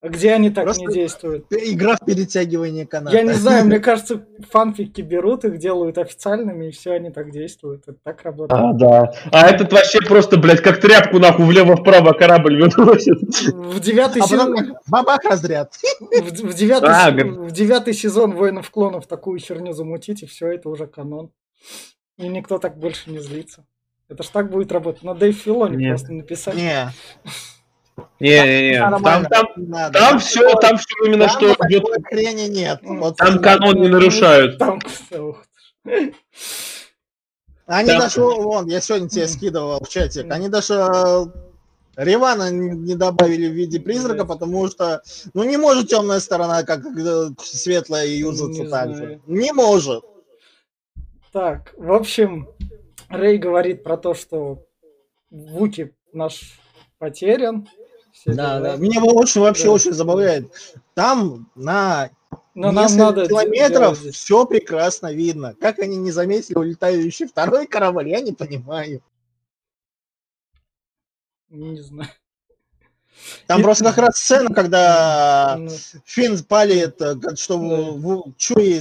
Где они так Просто- не действуют? Игра в перетягивание каната. Я не знаю, мне кажется, фанфики берут, их делают официальными, и все, они так действуют. Это так работает. А, да. А этот вообще просто, блядь, как тряпку нахуй влево-вправо корабль выносит. В девятый А сезон... бабах разряд. В, в девятый, А, в девятый сезон воинов клонов такую херню замутить, и все, это уже канон. И никто так больше не злится. Это ж так будет работать. На Дэйв Филони Нет. просто написать. Не, Не-не-не. Там, нормально, там, не надо. там все, там все именно Там что идет. хрени нет. Вот Там канон не нарушают. Там. Они Там- даже, вон, я сегодня тебе скидывал в чатик, они даже э, Ривана не добавили в виде призрака, потому что, ну, не может темная сторона, как э, светлая, юзаться Не так знаю. же. Не может. Так, в общем, Рэй говорит про то, что Вуки наш потерян. Все Да, дела. да. Меня очень, вообще Да. очень забавляет. Там на Но нам несколько надо километров делать все прекрасно видно. Как они не заметили улетающий второй корабль, я не понимаю. Не знаю. Там И- просто как раз сцена, когда Ну, Финн палит, э, что Да. Чуи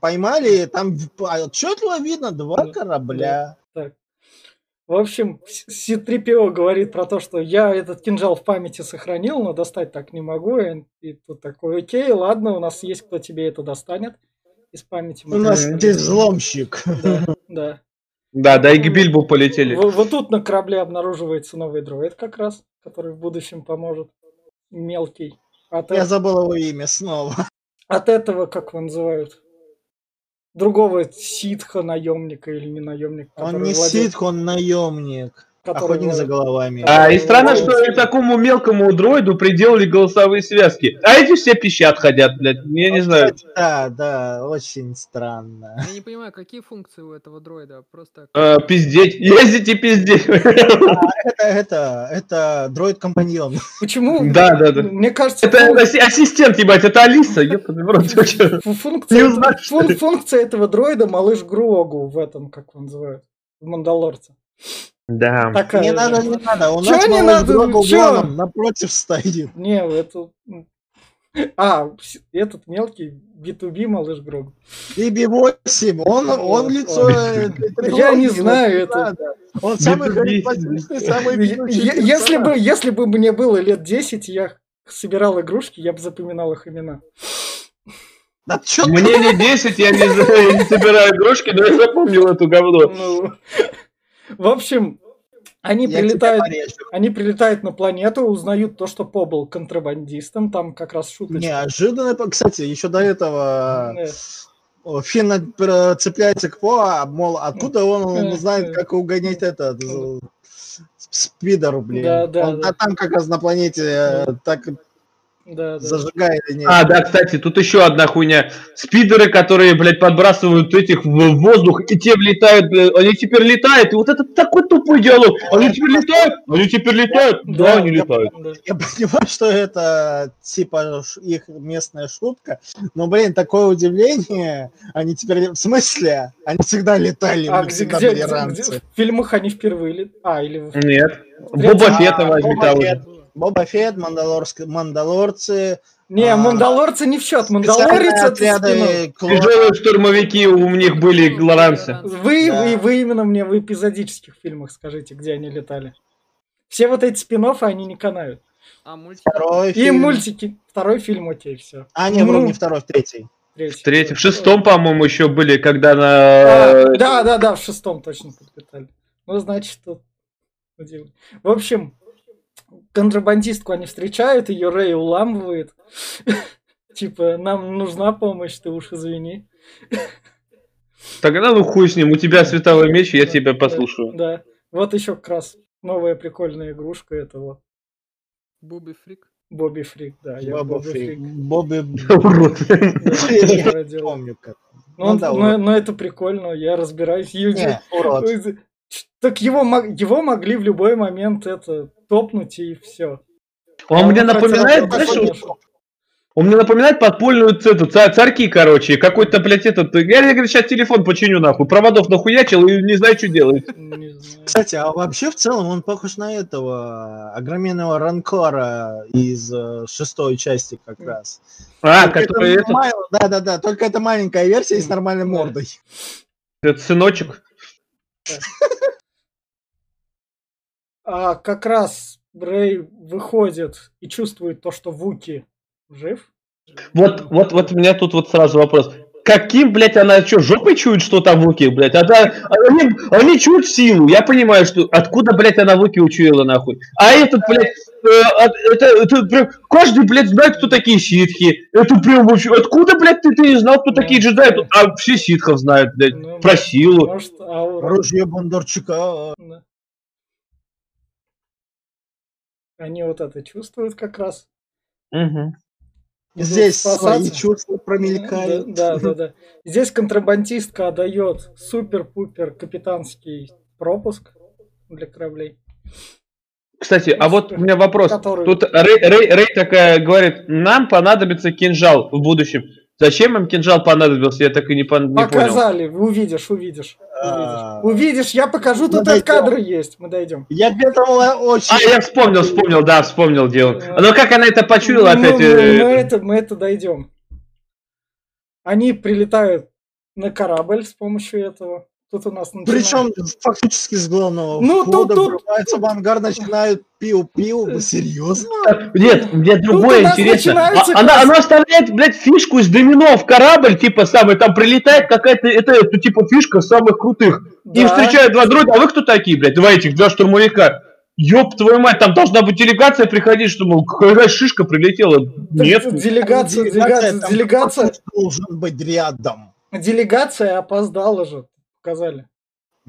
поймали, там в- отчетливо видно два Да. корабля. Так. В общем, Си-3PO говорит про то, что я этот кинжал в памяти сохранил, но достать так не могу. И и тут такой, окей, ладно, у нас есть кто тебе это достанет из памяти. У нас здесь взломщик. Да, да. Да, да, и к Бильбу полетели. Вот, вот тут на корабле обнаруживается новый дроид как раз, который в будущем поможет. Мелкий. От, Я э- забыл его имя снова. от этого, как его называют? Другого ситха наемника или не наемника. Он не владеет- ситх, он наемник. Который Охотник за головами. А, и странно, что и такому мелкому дроиду приделали голосовые связки. А эти все пищат ходят, блядь. Я не знаю. Да, да, очень странно. Я не понимаю, какие функции у этого дроида? Просто Э, пиздеть. Ездить и пиздеть. Это, это, это дроид-компаньон. Почему? Да, да, да. Мне кажется, Это ассистент, ебать, это Алиса. ёпта, функция, этого- дроида малыш Грогу в этом, как его называют, в Мандалорце. Да. Такая Не же. надо, не надо. У Чё нас не надо? Чё? Напротив стоит. Не, это... А, этот мелкий B2B малыш Грогу. И B8, он, он лицо... Э, Я не знаю это. надо. Он самый B2B. харизматичный, самый Если бы, если бы мне было лет 10, я собирал игрушки, я бы запоминал их имена. Да? Мне не 10, я не, я не собираю игрушки, но я запомнил эту говно. Ну, в общем, они Я прилетают, они прилетают на планету, узнают то, что По был контрабандистом, там как раз шуточка. Неожиданно, кстати, еще до этого Э, Финн цепляется к По, мол, откуда он, знает, как угонять этот э, спидер, блин. Да, да, Он да. а там как раз на планете э, так Да, да. зажигает. и не- А, да, кстати, тут еще одна хуйня. Спидеры, которые, блядь, подбрасывают этих в воздух, и те влетают, э, они теперь летают, и вот это такой тупой диалог. Они теперь летают? Они теперь летают? Да, они я летают. да. Я понимаю, что это типа их местная шутка, но, блин, такое удивление. Они теперь... В смысле? Они всегда летали, А они где, где- где- где- в фильмах они впервые лет... А, или... Нет. Боба Фетта А, возьми того же. Боба Фетт, Мандалорск- Мандалорцы, Не, А, Мандалорцы не в счет. Мандалорец отряды. Тяжелые штурмовики у них были лоранцы. Вы, Да. вы, вы именно мне в эпизодических фильмах скажите, где они летали. Все вот эти спин они не канают. А мультики? Второй И фильм. мультики. Второй фильм, окей, все. А, не, вроде не второй, третий. В третьем, в шестом, по-моему, еще были, когда А, на... да, да, да, в шестом точно подлетали. Ну, значит, тут... В общем, контрабандистку они встречают, ее Рэй уламывает. Типа, нам нужна помощь, ты уж извини. Тогда ну хуй с ним, у тебя световой меч, я тебя послушаю. Да. Вот еще как раз новая прикольная игрушка, это вот Буби Фрик? Бобби Фрик, да. я Бобби Фрик. Бобби... Урод. Я помню как. Ну, Ну да, но- урод. но это прикольно, я разбираюсь. Ю- Не, урод. Так его, мог- его могли в любой момент это топнуть и все. Он мне Он хотел напоминает, это знаешь, вот- Он мне напоминает подпольную цету, ца- царьки, короче. Какой-то, блядь, этот... Я, я говорю, сейчас телефон починю, нахуй. Проводов нахуячил и не знаю, что знаю. Кстати, а вообще в целом он похож на этого огроменного ранкора из э, шестой части как раз. А, Только который это этот, мал- Да-да-да, только это маленькая версия и с нормальной Да. мордой. этот сыночек. А как раз Рэй выходит и чувствует то, что Вуки жив. Вот, вот, вот у меня тут вот сразу вопрос. Каким, блядь, она что, жопой чует, что там Вуки, блядь? Она, они, они чуют силу. Я понимаю, что откуда, блядь, она Вуки учуяла, нахуй. А этот, блядь, э, это, это прям, каждый, блядь, знает, кто такие ситхи. Это прям вообще, откуда, блядь, ты, ты не знал, кто Ну, такие джедаи? Тут- А все ситхов знают, блядь, Ну, про силу. Может, аура. Оружие Бондарчука. Да. Они вот это чувствуют как раз. Идут Здесь свои спасаться. чувства промелькают. Да, да, да, да. Здесь контрабандистка отдает супер-пупер капитанский пропуск для кораблей. Кстати, а вот у меня вопрос. Который- Тут Рэй, Рэй- Рэй такая говорит, нам понадобится кинжал в будущем. Зачем им кинжал понадобился, я так и не, пон- не понял. Показали, увидишь, увидишь. А. Увидишь, увидишь я покажу, Мы тут дойдем. этот кадр есть, мы дойдем. Я к этому очень... А, я вспомнил, вспомнил, да, вспомнил. Да. Но как она это почуяла Ну, опять? ну, э, мы, это, мы это дойдем. Они прилетают на корабль с помощью этого. Тут у нас начинается- Причем фактически с главного Ну, входа тут- тут- врывается в ангар, начинают пиу-пиу. Вы серьезно? Нет, мне другое интересно. начинается А- она, она оставляет, блядь, фишку из домино в корабль, типа, самый, там прилетает какая-то, это, это, типа, фишка самых крутых. И Да. встречают два дроида, а вы кто такие, блядь? Два этих, два штурмовика. Ёб твою мать, там должна быть делегация приходить, что, мол, какая шишка прилетела. Так Нет. Делегация, делегация, там делегация, должен быть рядом. делегация опоздала же, показали.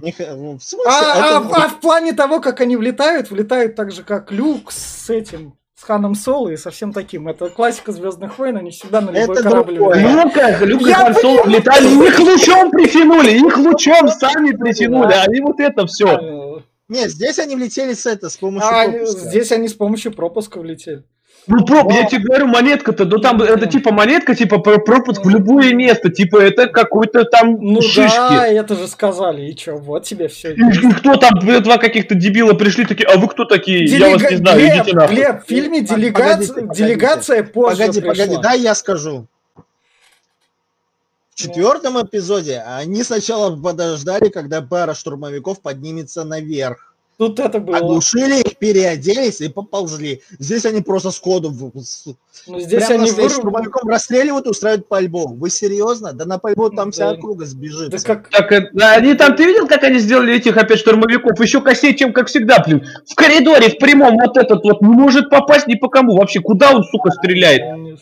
Не ну, в смысле, А, это- а- а в плане того, как они влетают, влетают так же, как Люк с этим, с Ханом Соло и со всем таким. Это классика Звездных войн, они всегда на любой Это корабль другое. влетают. Ну как, Люк и Я Хан Соло летали, их лучом притянули, их лучом сами притянули, а они вот это все. Э, Нет, здесь они влетели с это, с помощью А пропуска. здесь они с помощью пропуска влетели. Ну, проб, я тебе говорю, монетка-то, ну там это типа монетка, типа про- пропуск в любое место, типа это какой-то там Ну шишки. да, это же сказали. И чё, вот тебе все. И, и кто там, блин, два каких-то дебила пришли такие, а вы кто такие? Я вас не знаю, Глеб, идите нахуй. Глеб, в фильме Погодите, делегация, погодите. делегация позже Погоди, пришла. погоди, дай я скажу. В четвертом эпизоде они сначала подождали, когда пара штурмовиков поднимется наверх. Тут это было. Оглушили их, переоделись и поползли. Здесь они просто сходу Ну, здесь прямо они выру- штурмовиком расстреливают и устраивают пальбу. Вы серьезно? Да на пальбу там вся Да. округа сбежит. Да как... Так, они там, ты видел, как они сделали этих опять штурмовиков? Еще косее, чем как всегда, блин. В коридоре, в прямом, вот этот вот, не может попасть ни по кому. Вообще, куда он, сука, стреляет?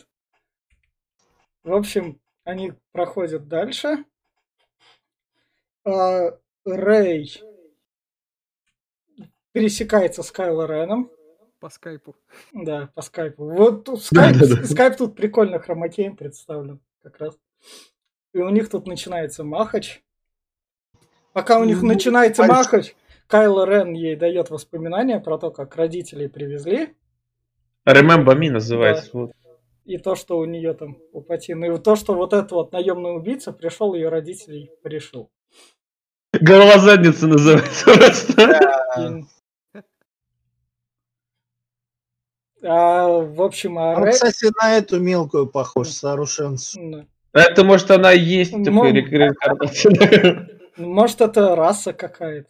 В общем, они проходят дальше. А, Рэй пересекается с Кайло Реном. По скайпу. Да, по скайпу. Вот тут Да, скайп, да, да. скайп тут прикольно хромакеем представлен как раз. И у них тут начинается махач. Пока у них Ну, начинается пальцы. махач, Кайло Рен ей дает воспоминания про то, как родителей привезли. Remember Me называется. вот. И то, что у нее там пупатин. И то, что вот этот вот наемный убийца пришел ее родителей порешил. Голова задницы называется просто. И- А, в общем, а Он, Рэй- кстати, на эту мелкую похож, старушенцу. М, Это, может, она и есть Ну, такая ре- реинкарнация. Может, это раса какая-то.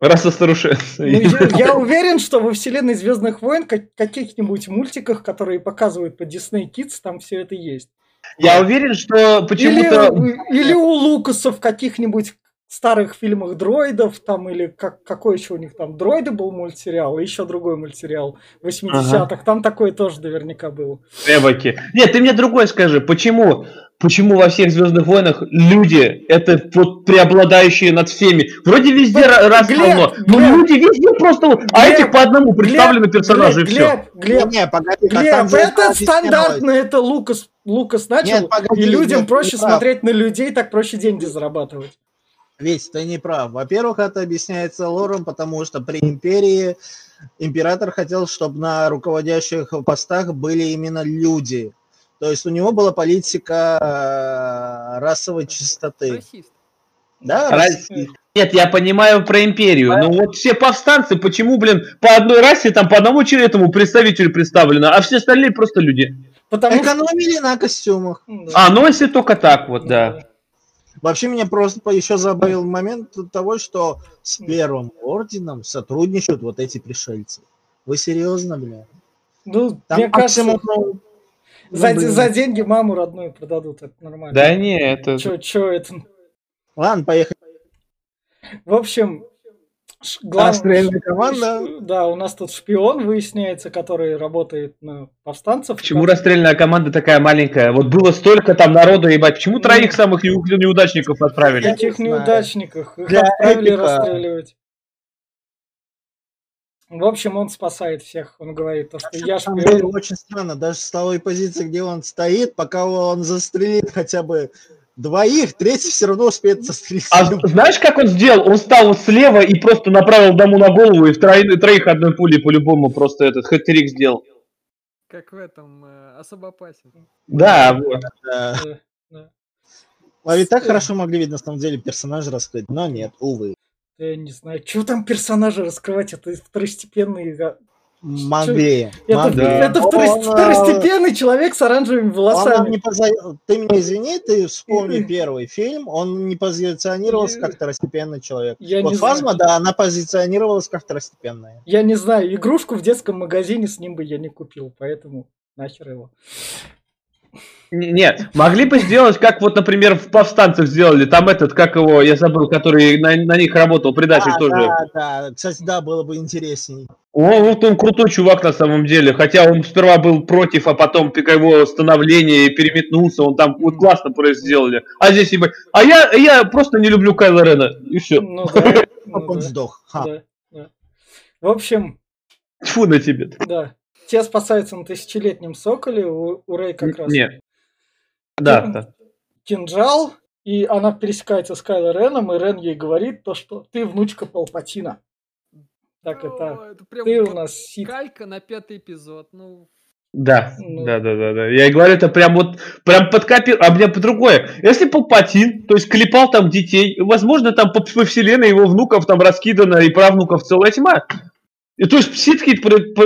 Раса старушенца. Ну, я, я уверен, что во вселенной Звездных войн как- каких-нибудь мультиках, которые показывают по Disney Kids, там все это есть. Я уверен, что Или, почему-то... или у Лукаса в каких-нибудь старых фильмах дроидов, там, или как, какой еще у них там, дроиды был мультсериал, и еще другой мультсериал 80-х, там такое тоже наверняка было. Эвоки. Нет, ты мне другое скажи. Почему? Почему во всех Звездных войнах люди это вот преобладающие над всеми? Вроде везде Глеб, ра- раз Глеб, равно. Но Глеб. люди везде просто вот. А Глеб, этих по одному представлены Глеб, персонажи и Глеб, все. Глеб, Глеб, Не, погоди, Глеб, это стандартно, это Лукас, Лукас начал, Нет, погоди, и людям нет, проще прав. смотреть на людей, так проще деньги зарабатывать. Ведь ты не прав. Во-первых, это объясняется лором, потому что при Империи император хотел, чтобы на руководящих постах были именно люди. То есть у него была политика э, расовой чистоты. Расист. Да, Расист. Нет, я понимаю про империю. Но вот все повстанцы, почему, блин, по одной расе там по одному этому представителю представлено, а все остальные просто люди. Потому что... экономили на костюмах. А, ну если только так вот, да. Вообще меня просто еще забавил момент того, что с первым орденом сотрудничают вот эти пришельцы. Вы серьезно, бля? Ну, Там мне кажется, максимум, ну, за, блин. за деньги маму родную продадут, это нормально. Да не, это... Чё, чё это? Ладно, поехали. В общем, глав- Расстрельная команда. Да, у нас тут шпион выясняется, который работает на повстанцев. Почему расстрельная команда такая маленькая? Вот было столько там народу, ебать. Почему троих самых неу- неудачников отправили? Знаю. неудачников? Их Для отправили эпика. расстреливать. В общем, он спасает всех. Он говорит, то, что я самом деле шпион. очень странно, даже с той позиции, где он стоит, пока он застрелит хотя бы двоих, третий все равно успеет застрелить. А знаешь, как он сделал? Он стал вот слева и просто направил дому на голову, и в трои- троих одной пулей по-любому просто этот хэт-трик сделал. Как в этом э, особо опасен. Да, вот. Да. Да, да. А ведь так хорошо могли ведь на самом деле персонажа раскрыть, но нет, увы. Я не знаю, что там персонажи раскрывать, это второстепенные. Могли. Это, могли. это Он, второс- второстепенный человек с оранжевыми Он волосами. не поза- Ты меня извини, ты вспомни первый фильм, он не позиционировался как второстепенный человек. Я вот Фазма, знаю. да, она позиционировалась как второстепенная. Я не знаю, игрушку в детском магазине с ним бы я не купил, поэтому нахер его. Нет, могли бы сделать, как вот, например, в повстанцах сделали. Там этот, как его, я забыл, который на, на них работал, предатель Да, тоже. да, да. Кстати, да, было бы интересней. О, вот он крутой чувак на самом деле. Хотя он сперва был против, а потом его становление переметнулся. Он там вот классно просто сделали. А здесь ебать. А я, я просто не люблю Кайла Рена. И все. Ну да. Ну он да, сдох. Ха. да, да. В общем, Фу на тебе. да. Те спасаются на тысячелетнем соколе, у, у Рэй как раз Нет. Да, да. кинжал, и она пересекается с Кайло Реном, и Рен ей говорит то, что ты внучка Палпатина. Так это, О, это прям ты у нас сит. калька на пятый эпизод. Ну, Да, Ну. да, да, да, да. Я и говорю, это прям вот, прям подкопил. А мне по другое. Если Палпатин, то есть клепал там детей, возможно, там по, по вселенной его внуков там раскидано и правнуков целая тьма. И то есть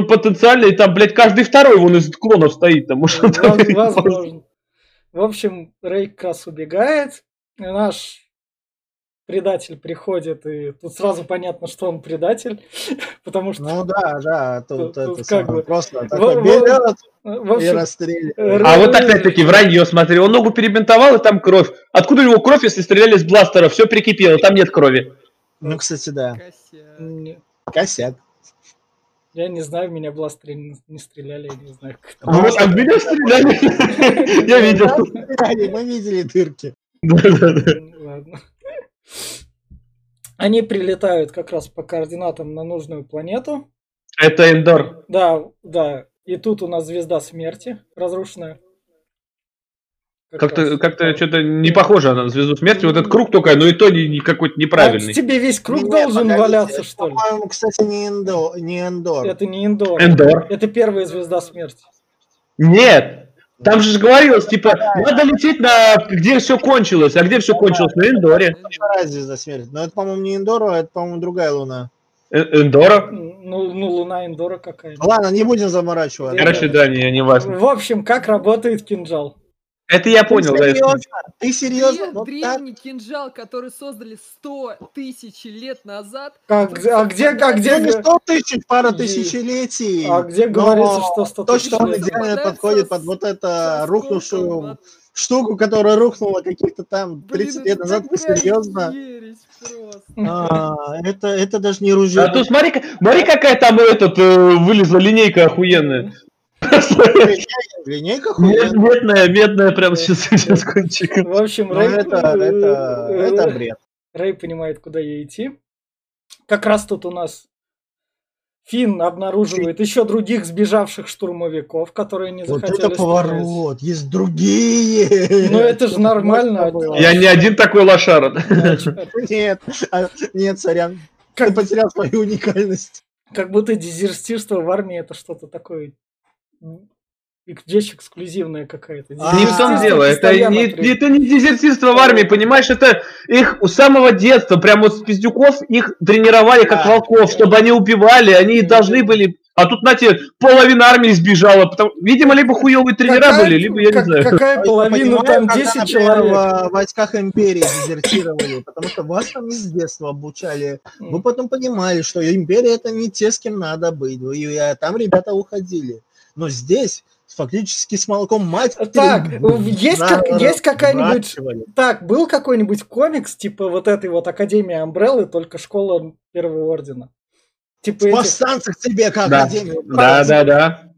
потенциально, и там, блядь, каждый второй вон из клонов стоит там. Может, он там- Воз- Возможно. В общем, Рэй как раз убегает, и наш предатель приходит, и тут сразу понятно, что он предатель, потому что... Ну да, да, Тут- тут, тут это как самое, бы- просто такой во- берет В и общем, расстреливает. А вот опять-таки вранье, смотри, он ногу перебинтовал, и там кровь. Откуда у него кровь, если стреляли с бластера? Все прикипело, там нет крови. Ну, кстати, да. косяк. Косяк. Я не знаю, в меня бластеры не, не стреляли, я не знаю, как это. Ну, вот, а в меня стреляли. Я видел. Стреляли, Мы видели дырки. Ладно. Они прилетают как раз по координатам на нужную планету. Это Эндор. Да, да. И тут у нас звезда смерти разрушенная. Как Как-то раз. как что-то не похоже она на звезду смерти. Вот этот круг только, но и то не, не какой-то А неправильный. тебе весь круг Не, должен погодите, валяться, это, что ли? По-моему, кстати, не Эндор. Не Эндор. Это не Индор. Эндор. Это первая звезда смерти. Нет. Там же говорилось, типа, надо лететь на где все кончилось. А где все кончилось? На Эндоре. Вторая звезда смерти. Но это, по-моему, не Эндор, а это, по-моему, другая луна. Э- Эндора? Ну, ну луна Индора какая Ладно, не будем заморачиваться. Короче, да, не, не важно. В общем, как работает кинжал? Это я понял, ты да. серьезно? Ты серьезно? Вот так? древний кинжал, который создали 100 тысяч лет назад. Как, который а где, а где, Ну, не сто тысяч, пара тысячелетий. а где Но говорится, что 100 То, тысяч что он идеально подходит под вот это рухнувшую штуку, которая рухнула каких-то там 30 Блин, лет назад. Серьезно? А, это, это даже не ружье. А то смотри, смотри, какая там этот э, вылезла линейка охуенная. Линейка хуйня. Медная, медная, прям сейчас, сейчас кончик. В общем, Ну, Рэй, это, это, это бред. Рэй понимает, куда ей идти. Как раз тут у нас Финн обнаруживает еще других сбежавших штурмовиков, которые не Вот захотели это стрелять. поворот. Есть другие. Ну, это же нормально. было. Я не один такой лошара. Нет, а, нет, сорян. Ты Как, потерял свою уникальность. Как будто дезертирство в армии это что-то такое вещь эксклюзивная какая-то. А, Не в том дело, это не, это не дезертирство в армии, понимаешь, это их у самого детства, прям вот с пиздюков их тренировали как Да. волков, чтобы они убивали, они должны были, а тут, знаете, половина армии сбежала, потому, видимо, либо хуевые тренера Какая- были, либо я не как- знаю. Какая Я половина, понимаю, там когда, 10 например, человек. в войсках империи дезертировали, потому что вас там с детства обучали. Вы потом понимали, что империя это не те, с кем надо быть. И а, там ребята уходили. Но здесь фактически с молоком мать. Так, есть, как- есть какая-нибудь... Так, был какой-нибудь комикс, типа вот этой вот Академии Амбреллы, только школа Первого Ордена? Типа В этих, повстанцах тебе как Да. академию. Да, да, да.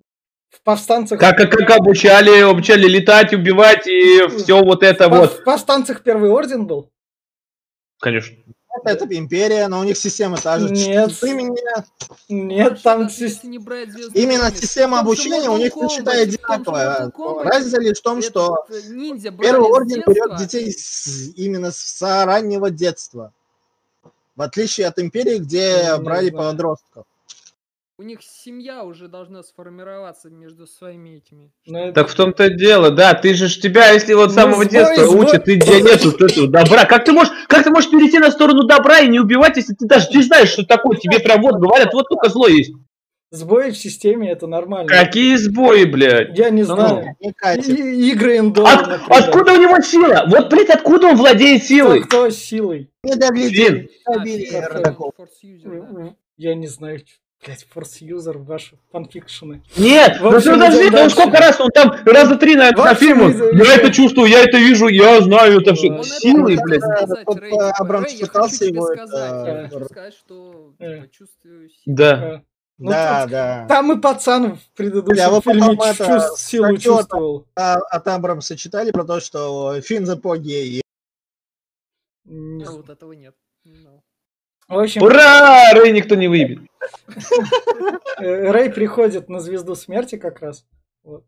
в повстанцах... Как, как, как обучали, обучали летать, убивать и все вот это в вот. В повстанцах Первый Орден был? Конечно. Это, это империя, но у них система та же. Нет. Ты меня- Нет, там... Даже си- если не брать «Звездный Именно система обучения у них же одинаковая. Разница лишь в том, что Первый орден берет детей именно с раннего детства. В отличие от империи, где брали подростков. У них семья уже должна сформироваться между своими этими. Ну, Так в том-то дело, да, ты же ж тебя, если вот с Ну, самого сбой, детства сбой. учат, ты где нету вот этого добра. Как ты можешь, как ты можешь перейти на сторону добра и не убивать, если ты даже не знаешь, что такое? Тебе прям вот говорят, вот только зло есть. Сбои в системе это нормально. Какие сбои, блядь? Я не Ну, знаю. Не катит. И- игры индор, От- например. откуда у него сила? Вот, блядь, откуда он владеет Кто, силой? кто силой? Фин. А, Фин, User, да. Я не знаю. Блять, форс-юзер, ваши фанфикшены. Нет, В ну подожди, идем ну он сколько раз, он там раза три, В на фильму. идем- Я это чувствую, я это вижу, я знаю это все. Это хотел блядь. э, типа, Абрамс пытался хочу его сказать, это, я хочу р- сказать, что Э. типа, чувствую силу. Да. Ну, Да, тут- да. Там и пацан в предыдущем Бля, фильме потом чувств- это, силу там- чувствовал. А, от Абрамса читали про то, что Финн за гей. Не А вот этого нет. Не знал. В общем, Ура! Рэй никто не выебет. э, Рэй приходит на звезду смерти как раз. Вот.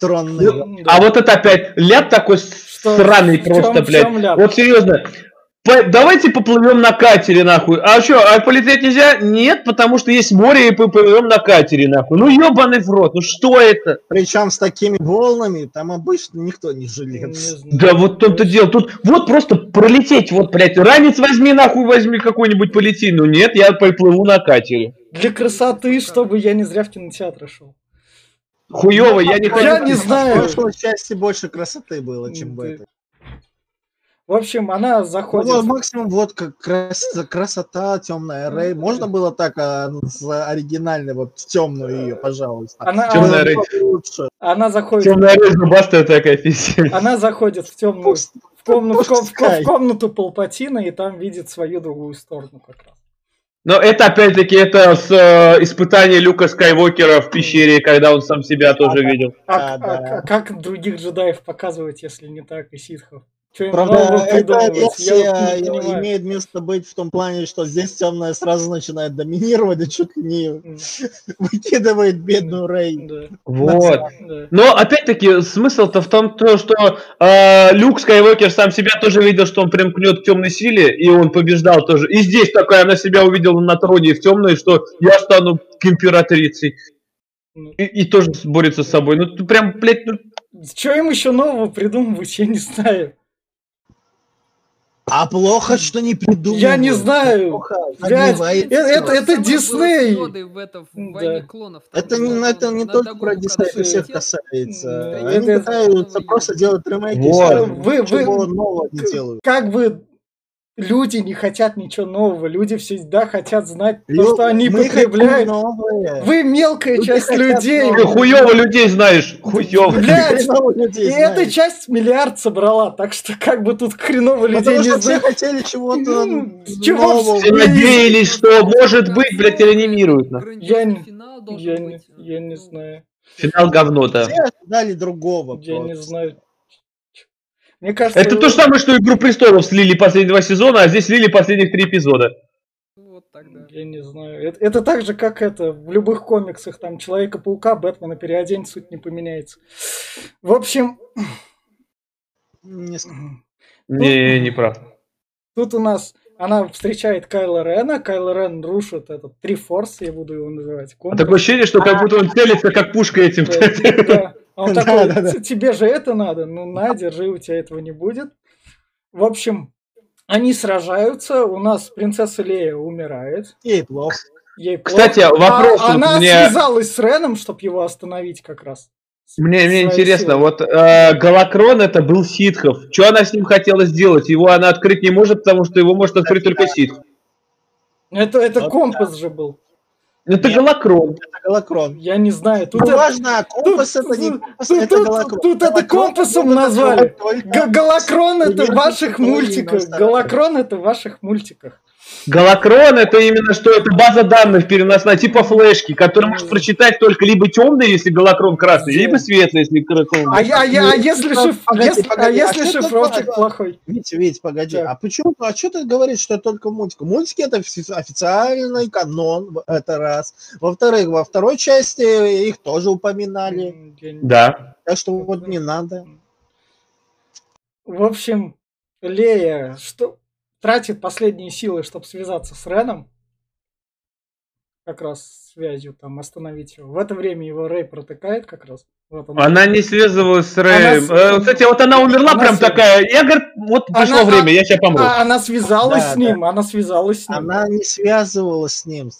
Тронный. Да. А вот это опять ляп такой Что- сраный просто, в блядь. Вот серьезно. По- давайте поплывем на катере, нахуй. А что, а полететь нельзя? Нет, потому что есть море, и поплывем на катере, нахуй. Ну ебаный в рот, ну что это? Причем с такими волнами там обычно никто не Не жалеет. Да вот в том-то дело. Тут вот просто пролететь, вот, блядь, ранец возьми, нахуй возьми какой-нибудь полети. Ну нет, я поплыву на катере. Для красоты, чтобы я не зря в кинотеатр шел. Хуёво, я не Я хочу. не В знаю. прошлой части больше красоты было, чем в этой. В общем, она Ну, заходит. вот максимум вот как крас- красота темная Рэй. Можно было так а, с оригинальной вот в темную ее, пожалуйста. Она, Тёмная она, Рэй. лучше. она заходит. Темная рыжая зубастая такая физия. Она заходит в темную Пусть- в, комнату, в, в в комнату Палпатина и там видит свою другую сторону как раз. Но это опять-таки это с э, испытания Люка Скайуокера в пещере, когда он сам себя тоже видел. А, а- да. а как других джедаев показывать, если не так, и ситхов? Что Правда, эта версия имеет место быть в том плане, что здесь темная сразу начинает доминировать, и чуть ли не выкидывает бедную Рэй. Да, Вот. да. Но опять-таки смысл-то в том, то, что э, Люк Скайуокер сам себя тоже видел, что он примкнет к темной силе, и он побеждал тоже. И здесь такая она себя увидела на троне в темной, что я стану к императрицей. Ну. И, и тоже борется с собой. Ну, ты прям, блядь, ну, Что им еще нового придумывать, я не знаю. А плохо, что не придумал. Я не знаю. Плохо, Блядь, это- это Дисней. в это, в Да. «Войне клонов». Там Это не, это не только про Дисней, это всех касается. Они это- пытаются просто делать ремейки, Вот. Вы- вы- нового не делают. Как бы люди не хотят ничего нового, люди всегда хотят знать то, Лю- что они мы потребляют. Вы мелкая Люди часть людей. нового. ты хуёво людей знаешь. Хуёво. Блядь, людей И знают. эта часть миллиард собрала, так что как бы тут хреново людей Потому не что все знаю. хотели чего-то чего нового. Все надеялись, что может быть, блядь, реанимируют. Я не- Я не, быть. я не ну, знаю. Финал говно-то. Все ожидали другого. Я не знаю. Мне кажется, Это то же самое, что Игру Престолов слили последние два сезона, а здесь слили последних три эпизода. Вот тогда. Я не знаю. Это, это так же, как это в любых комиксах, там Человека-паука, Бэтмена переодень, суть не поменяется. В общем, Не с- Не, не прав. тут у нас она встречает Кайла Рена, Кайло Рен рушит этот Трифорс, я буду его называть. А такое ощущение, что как будто он целится как пушка этим. Да. А Он такой, да, да. «Т- тебе же это надо, ну на, держи, у тебя этого не будет. В общем, они сражаются, у нас принцесса Лея умирает. Ей плохо. Ей Кстати, плохо. вопрос А вот она мне- связалась с Реном, чтобы его остановить как раз. Мне, мне интересно, силой. вот э, Галакрон это был ситхов. Что она с ним хотела сделать? Его она открыть не может, потому что его может открыть только ситх. Это, это компас же был. Это Нет. Галакрон. Это Галакрон. Я не знаю. Тут, Ну, это, важно, компас тут- это не тут- компас, тут- это тут- Галакрон. тут это компасом назвали. только- Г- Галакрон это в ваших мультиках. Галакрон это в ваших мультиках. Галакрон это именно что это база данных переносная, типа флешки, которую может прочитать только либо темный, если Галакрон красный, Где? либо светлый, если Галакрон. А, я- а я- а если, ну, шиф- погоди, если- а погоди, а если шифровщик такое? плохой? Вить, Вить, погоди. Так. А почему? А что ты говоришь, что только мультик? Мультики это офи- официальный канон, это раз. Во-вторых, во второй части их тоже упоминали. Да. Так что вот не надо. В общем, Лея что тратит последние силы, чтобы связаться с Реном. Как раз связью там остановить его. В это время его Рэй протыкает как раз. Вот он. Она не связывалась с Она Рэем. Э, Кстати, вот она умерла Она прям с- такая. Я говорю, вот пришло Она- время, я сейчас помру. А, она связалась Да, с ним, она связалась с ним. Она не связывалась с ним.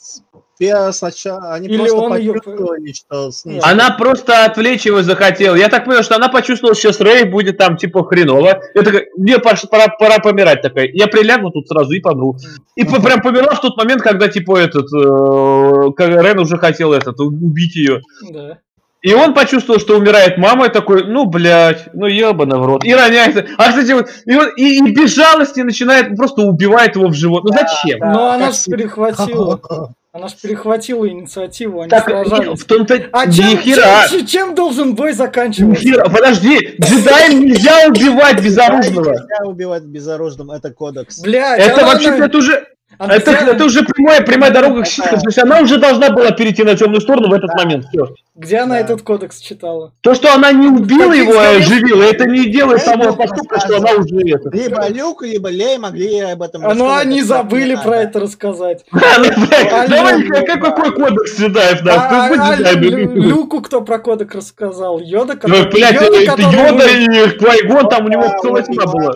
Пе- Сначала они Или просто он почувствовали, что с ней. Она просто отвлечь его захотела. Я так понял, что она почувствовала, что сейчас Рэй будет там типа хреново. Я такая, мне пош- пора, пора помирать такая. Я прилягу тут сразу и помру. И прям померла в тот момент, когда типа этот, э, Рен уже хотел этот, убить ее. Да. И он почувствовал, что умирает мама, и такой, ну, блядь, ну, ебано в рот. И роняется. А, кстати, вот, и, он- и, и без жалости начинает, просто убивает его в живот. Ну, зачем? Да, Но она же перехватила. Она же перехватила инициативу, они Так, сражались. в том-то... А ни чем, хера. чем- чем должен бой заканчиваться? хера. Подожди, джедаем нельзя убивать безоружного. Нельзя убивать безоружным, это кодекс. Блядь, Это она- вообще, это уже, это, взяла- это уже прямая, прямая дорога к Это- ситхам. То есть она уже должна была перейти на темную сторону в этот Да. момент. Всё. Где она Да. этот кодекс читала? То, что она не убила Каких его, а оживила, это не делает Это самого поступка, что она уже это. Либо Люк, либо Лей могли об этом А ну рассказать, они а забыли про надо. это рассказать. Да, ну, блядь, А Давай, какой кодекс джедаев, да? А, а. Люку кто про кодекс рассказал? Йода, который... блядь, это это Йода и Квайгон, там у него целая тьма была.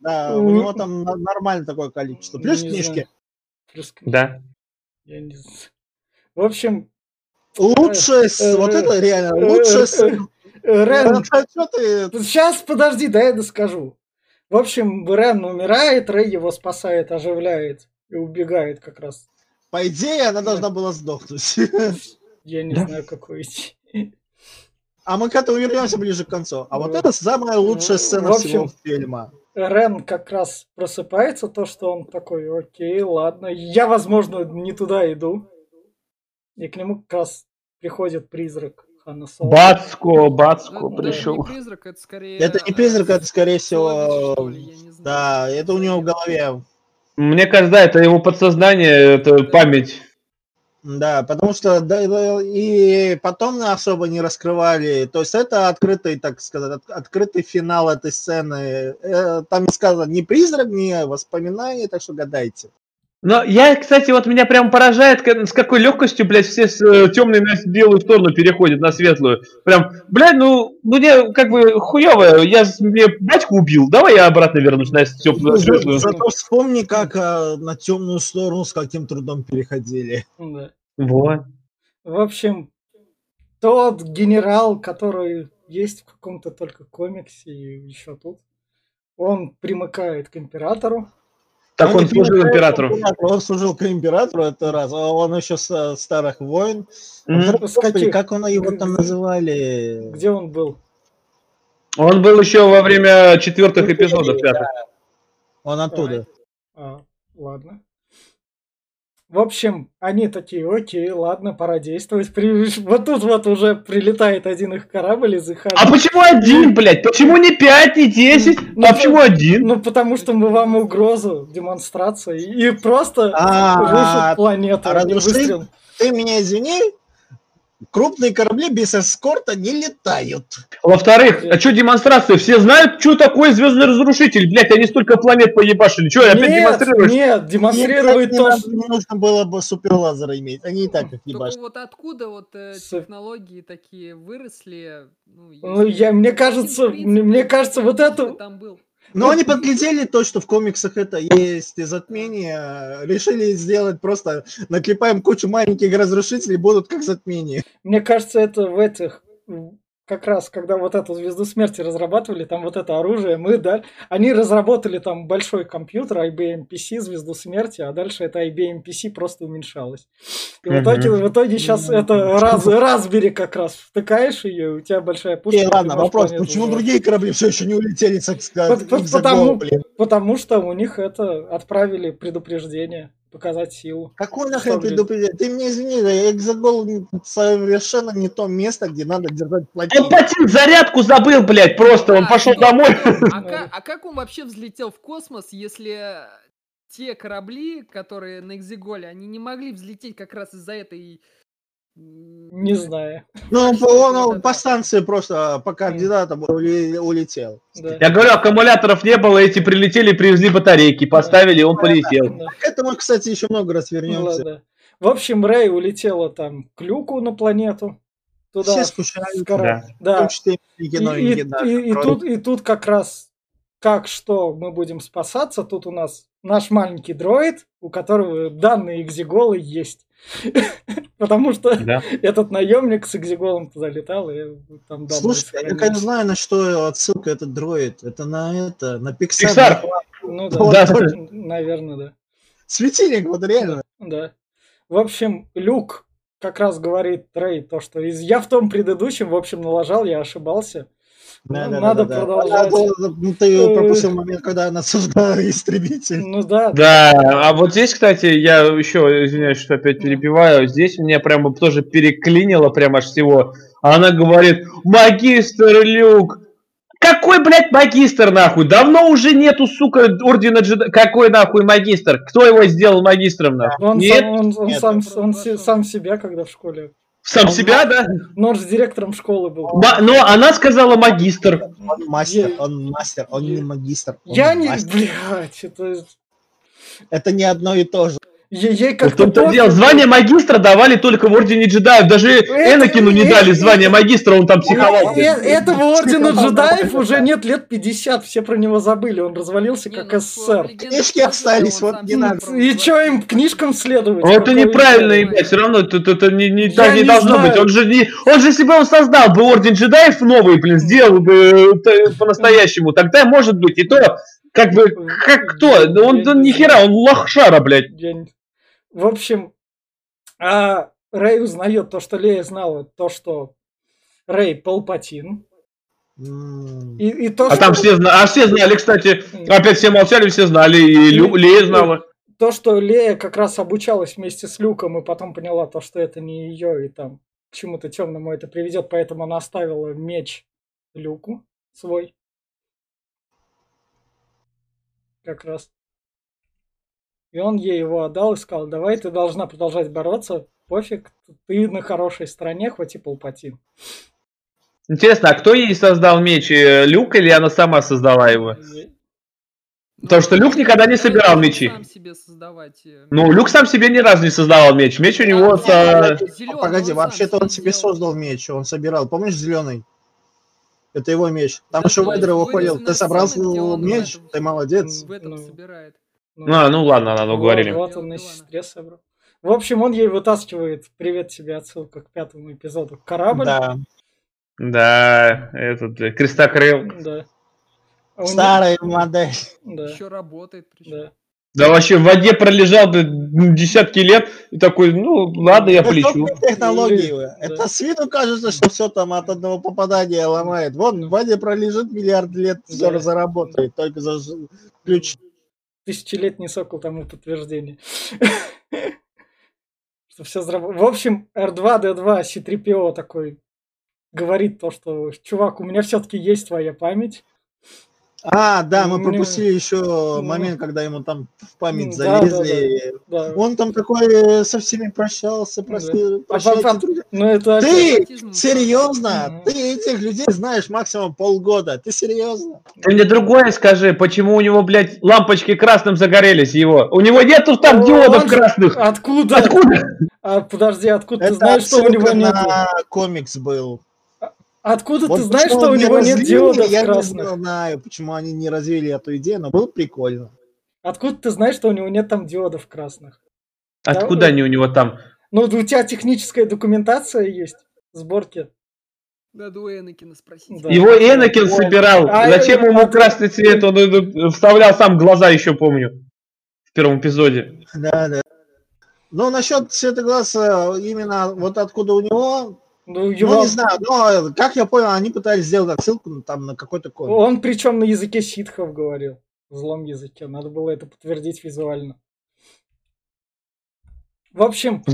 Да, у него там нормально такое количество. Плюс книжки. Книжки. Да. Я не знаю. В общем, Лучшая, с- Э, вот э, это реально, э, э, э, Рен... Сейчас, подожди, да я доскажу. В общем, Рен умирает, Рэй его спасает, оживляет и убегает как раз. По идее, она должна была сдохнуть. Я не знаю, какой идти. А мы к этому вернемся ближе к концу. А вот это самая лучшая сцена В общем, всего фильма. Рен как раз просыпается, то, что он такой, окей, ладно, я, возможно, не туда иду. И к нему как раз приходит призрак Хана Соло. Бацко, Бацко Ну, даже пришел. не призрак, это скорее... Это не призрак, это скорее всего... что ли, я не знаю. Да, это у него в голове. Мне кажется, да, это его подсознание, это память. Да, потому что да, и потом особо не раскрывали. То есть это открытый, так сказать, от- открытый финал этой сцены. Э, Там не сказано ни призрак, ни воспоминания, так что гадайте. Но я, кстати, вот меня прям поражает, с какой легкостью, блядь, все с э, темной на белую сторону переходят на светлую. Прям, блядь, ну, ну мне как бы хуево, я мне батьку убил, давай я обратно вернусь на теплую светлую. Зато вспомни, как э, на темную сторону с каким трудом переходили. Да. Вот. В общем, тот генерал, который есть в каком-то только комиксе и еще тут, он примыкает к императору. Так Он он служил императору. императору, Он служил к императору, это раз. А он еще с э, старых войн. С Господи, как он его там называли? Где он был? Он был еще во время четвертых эпизодов Да, пятых. Он оттуда. А, ладно. В общем, они такие, окей, ладно, пора действовать. При- Вот тут вот уже прилетает один их корабль из их А почему один, блядь? Почему не пять, не десять? Ну, А почему один? Ну, потому что мы вам угрозу, демонстрация, и просто рушат планету. а выстрелом. Ты меня извини, Крупные корабли без эскорта не летают. Во-вторых, а что демонстрация? Все знают, что такое звездный разрушитель? Блять, они столько планет поебашили. Что, опять Нет, демонстрируешь? нет, демонстрирует Нет, то, не, что... не нужно было бы суперлазера иметь. Они и так их Только ебашат. вот откуда вот э, технологии такие выросли? Ну, Ну, я- мне кажется, принципе, мне- мне кажется, вот это- Там был. Но они подглядели то, что в комиксах это есть затмение, решили сделать просто наклепаем кучу маленьких разрушителей, будут как затмение. Мне кажется, это в этих как раз, когда вот эту звезду смерти разрабатывали, там вот это оружие, мы, да, они разработали там большой компьютер IBM PC, звезду смерти, а дальше это IBM PC просто уменьшалось. И в итоге, в итоге сейчас это раз, Raspberry как раз втыкаешь ее, у тебя большая пушка. И ладно, вопрос, почему взорвать. другие корабли все еще не улетели, так сказать, потому-? Потому что у них это отправили предупреждение, показать силу. Какой нахрен предупреждение? Ты мне извини, да, экзогол не- совершенно не то место, где надо держать Он плотину. Патин зарядку забыл, блядь, просто. Он А, пошел стоп. домой. А, ка- а как он вообще взлетел в космос, если те корабли, которые на Экзиголе, они не могли взлететь как раз из-за этой... Не знаю. Ну, он, по- он, это. станции просто по координатам улетел. Да. Я говорю, аккумуляторов не было, эти прилетели, привезли батарейки, поставили, и он полетел. Да. К этому, кстати, еще много раз Ну вернемся. ладно. В общем, Рэй улетела там к Люку на планету. Туда. Все скучают. Да. числе и И, и- да, и- тут, и тут как раз как что мы будем спасаться. Тут у нас наш маленький дроид, у которого данные экзиголы есть. Потому что Да. этот наемник с экзиголом туда летал, и там данные Слушайте, я конечно знаю, на что отсылка этот дроид. Это на это, на Pixar. Pixar. Ну Вот да, наверное, да. Светильник, вот реально. Да. В общем, Люк как раз говорит Рэй то, что из я в том предыдущем, в общем, налажал, я ошибался. Да, Ну, да, надо да, да. продолжать. Надо- ну, ты пропустил момент, когда она создала истребитель. Ну да, Да, а вот здесь, кстати, я еще, извиняюсь, что опять перебиваю, здесь меня прямо тоже переклинило прямо аж всего. А Она говорит, магистр Люк, какой, блядь, магистр, нахуй? Давно уже нету, сука, ордена джеда... Какой, нахуй, магистр? Кто его сделал магистром, нахуй? Он, Нет? сам, он, он Нет, сам, он пошел. сам себя, когда в школе. Сам себя, да? Но он же директором школы был. Ма- Но она сказала магистр. Он мастер, Я- он мастер, он не магистр. он Я не, мастер. блядь, это... Это не одно и то же. Е- Ей В как-то... том-то пофиг. дело, звание магистра давали только в Ордене джедаев. Даже Энакину не дали звание магистра, он там психовал. Э- Этого ордена джедаев уже нет лет 50, все про него забыли, он развалился как ну, СССР. «Легендах Книжки остались, вот не надо. И что им книжкам следовать? Это неправильно, ебать, все равно это, это, это не, не, так не не должно знаю. быть. Он же, не, он же, если бы он создал бы Орден джедаев новый, блин, сделал бы э, по-настоящему, тогда может быть. И то, как бы, как кто? Ну, Он, он ни хера, он лохшара, блядь. В общем, а Рэй узнает то, что Лея знала, то, что Рэй Палпатин. И, и то, А что, там все, зна- а все знали, кстати, опять все молчали, все знали, и Лю, Лея знала. то, что Лея как раз обучалась вместе с Люком и потом поняла то, что это не ее, и там к чему-то темному это приведет, поэтому она оставила меч Люку свой. Как раз. И он ей его отдал и сказал, давай ты должна продолжать бороться, пофиг, ты на хорошей стороне, хоть и Палпатин. Интересно, а кто ей создал меч? э, Люк или она сама создала его? Потому что Люк никогда не собирал мечи. сам себе создавать. э, Ну, Люк сам себе ни разу не создавал меч. Меч у него... А, со- нет, зелёный, Погоди, вообще-то он себе создал меч, он собирал. Помнишь зеленый? Это его меч. Там Да, еще Вейдер его хвалил. Ты собрал меч? Ты молодец. В этом Ну. собирает. А, ну ладно, ладно, Вот, уговорили. Вот он на сестре собрал. В общем, он ей вытаскивает, привет тебе, отсылка к пятому эпизоду, корабль. Да. Да, этот, э, крестокрыл. Да. А Старая модель. Да, Еще работает. причем. да. Да вообще в воде пролежал бы десятки лет и такой, ну ладно, я полечу. Это технологии. Да. Это с виду кажется, что все там от одного попадания ломает. Вон в воде пролежит миллиард лет, все Да. заработает. Только за ключ. Тысячелетний сокол тому подтверждение. Что все. В общем, R2-D2 C3PO такой говорит то, что чувак, у меня все-таки есть твоя память. А, да, мы Не- пропустили еще Ну. момент, когда ему там в память Да, да, залезли. Да. Он там такой со всеми прощался, Да. прости, А друзья. Ну это Ты Аутизм. серьезно? Ты этих людей знаешь максимум полгода. Ты серьезно? Ты мне другое скажи, почему у него, блядь, лампочки красным загорелись его? У него нету там Он диодов же- красных. Откуда? Откуда? А подожди, откуда ты Это знаешь, что у него отсылка нет? на комикс был. Откуда Вот ты знаешь, что у не него нет развили, диодов Я красных? не знаю, почему они не развили эту идею, но было прикольно. Откуда ты знаешь, что у него нет там диодов красных? Откуда они у него там? Ну, у тебя техническая документация есть, сборки. Надо у Энакина спросить. Да. Его Энакин Вот. собирал. А, Зачем э, ему а- красный цвет? Он э, вставлял сам глаза, еще помню. В первом эпизоде. Да, да. Ну, насчет цвета глаз, э, именно вот откуда у него, Ну, ну, его... не знаю, но, как я понял, они пытались сделать отсылку ну, там на какой-то комикс. Он причем на языке ситхов говорил. В злом языке. Надо было это подтвердить визуально. В общем,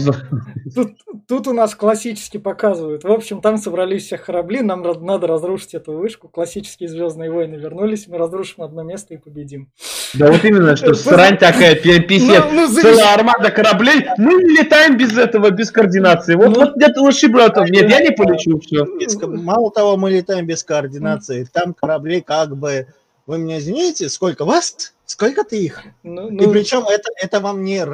тут, тут у нас классически показывают. В общем, там собрались все корабли, нам надо разрушить эту вышку. Классические Звездные войны вернулись, мы разрушим одно место и победим. Да вот именно, что срань такая, пи- писец. Ну, ну, завис- Целая армада кораблей. Мы не летаем без этого, без координации. Вот, Ну. вот нет лучше братов. Нет, я не полечу, все. Без- Мало того, мы летаем без координации. Там корабли как бы... Вы меня извините, сколько вас? Сколько-то их? Ну, И ну, причем это, это вам не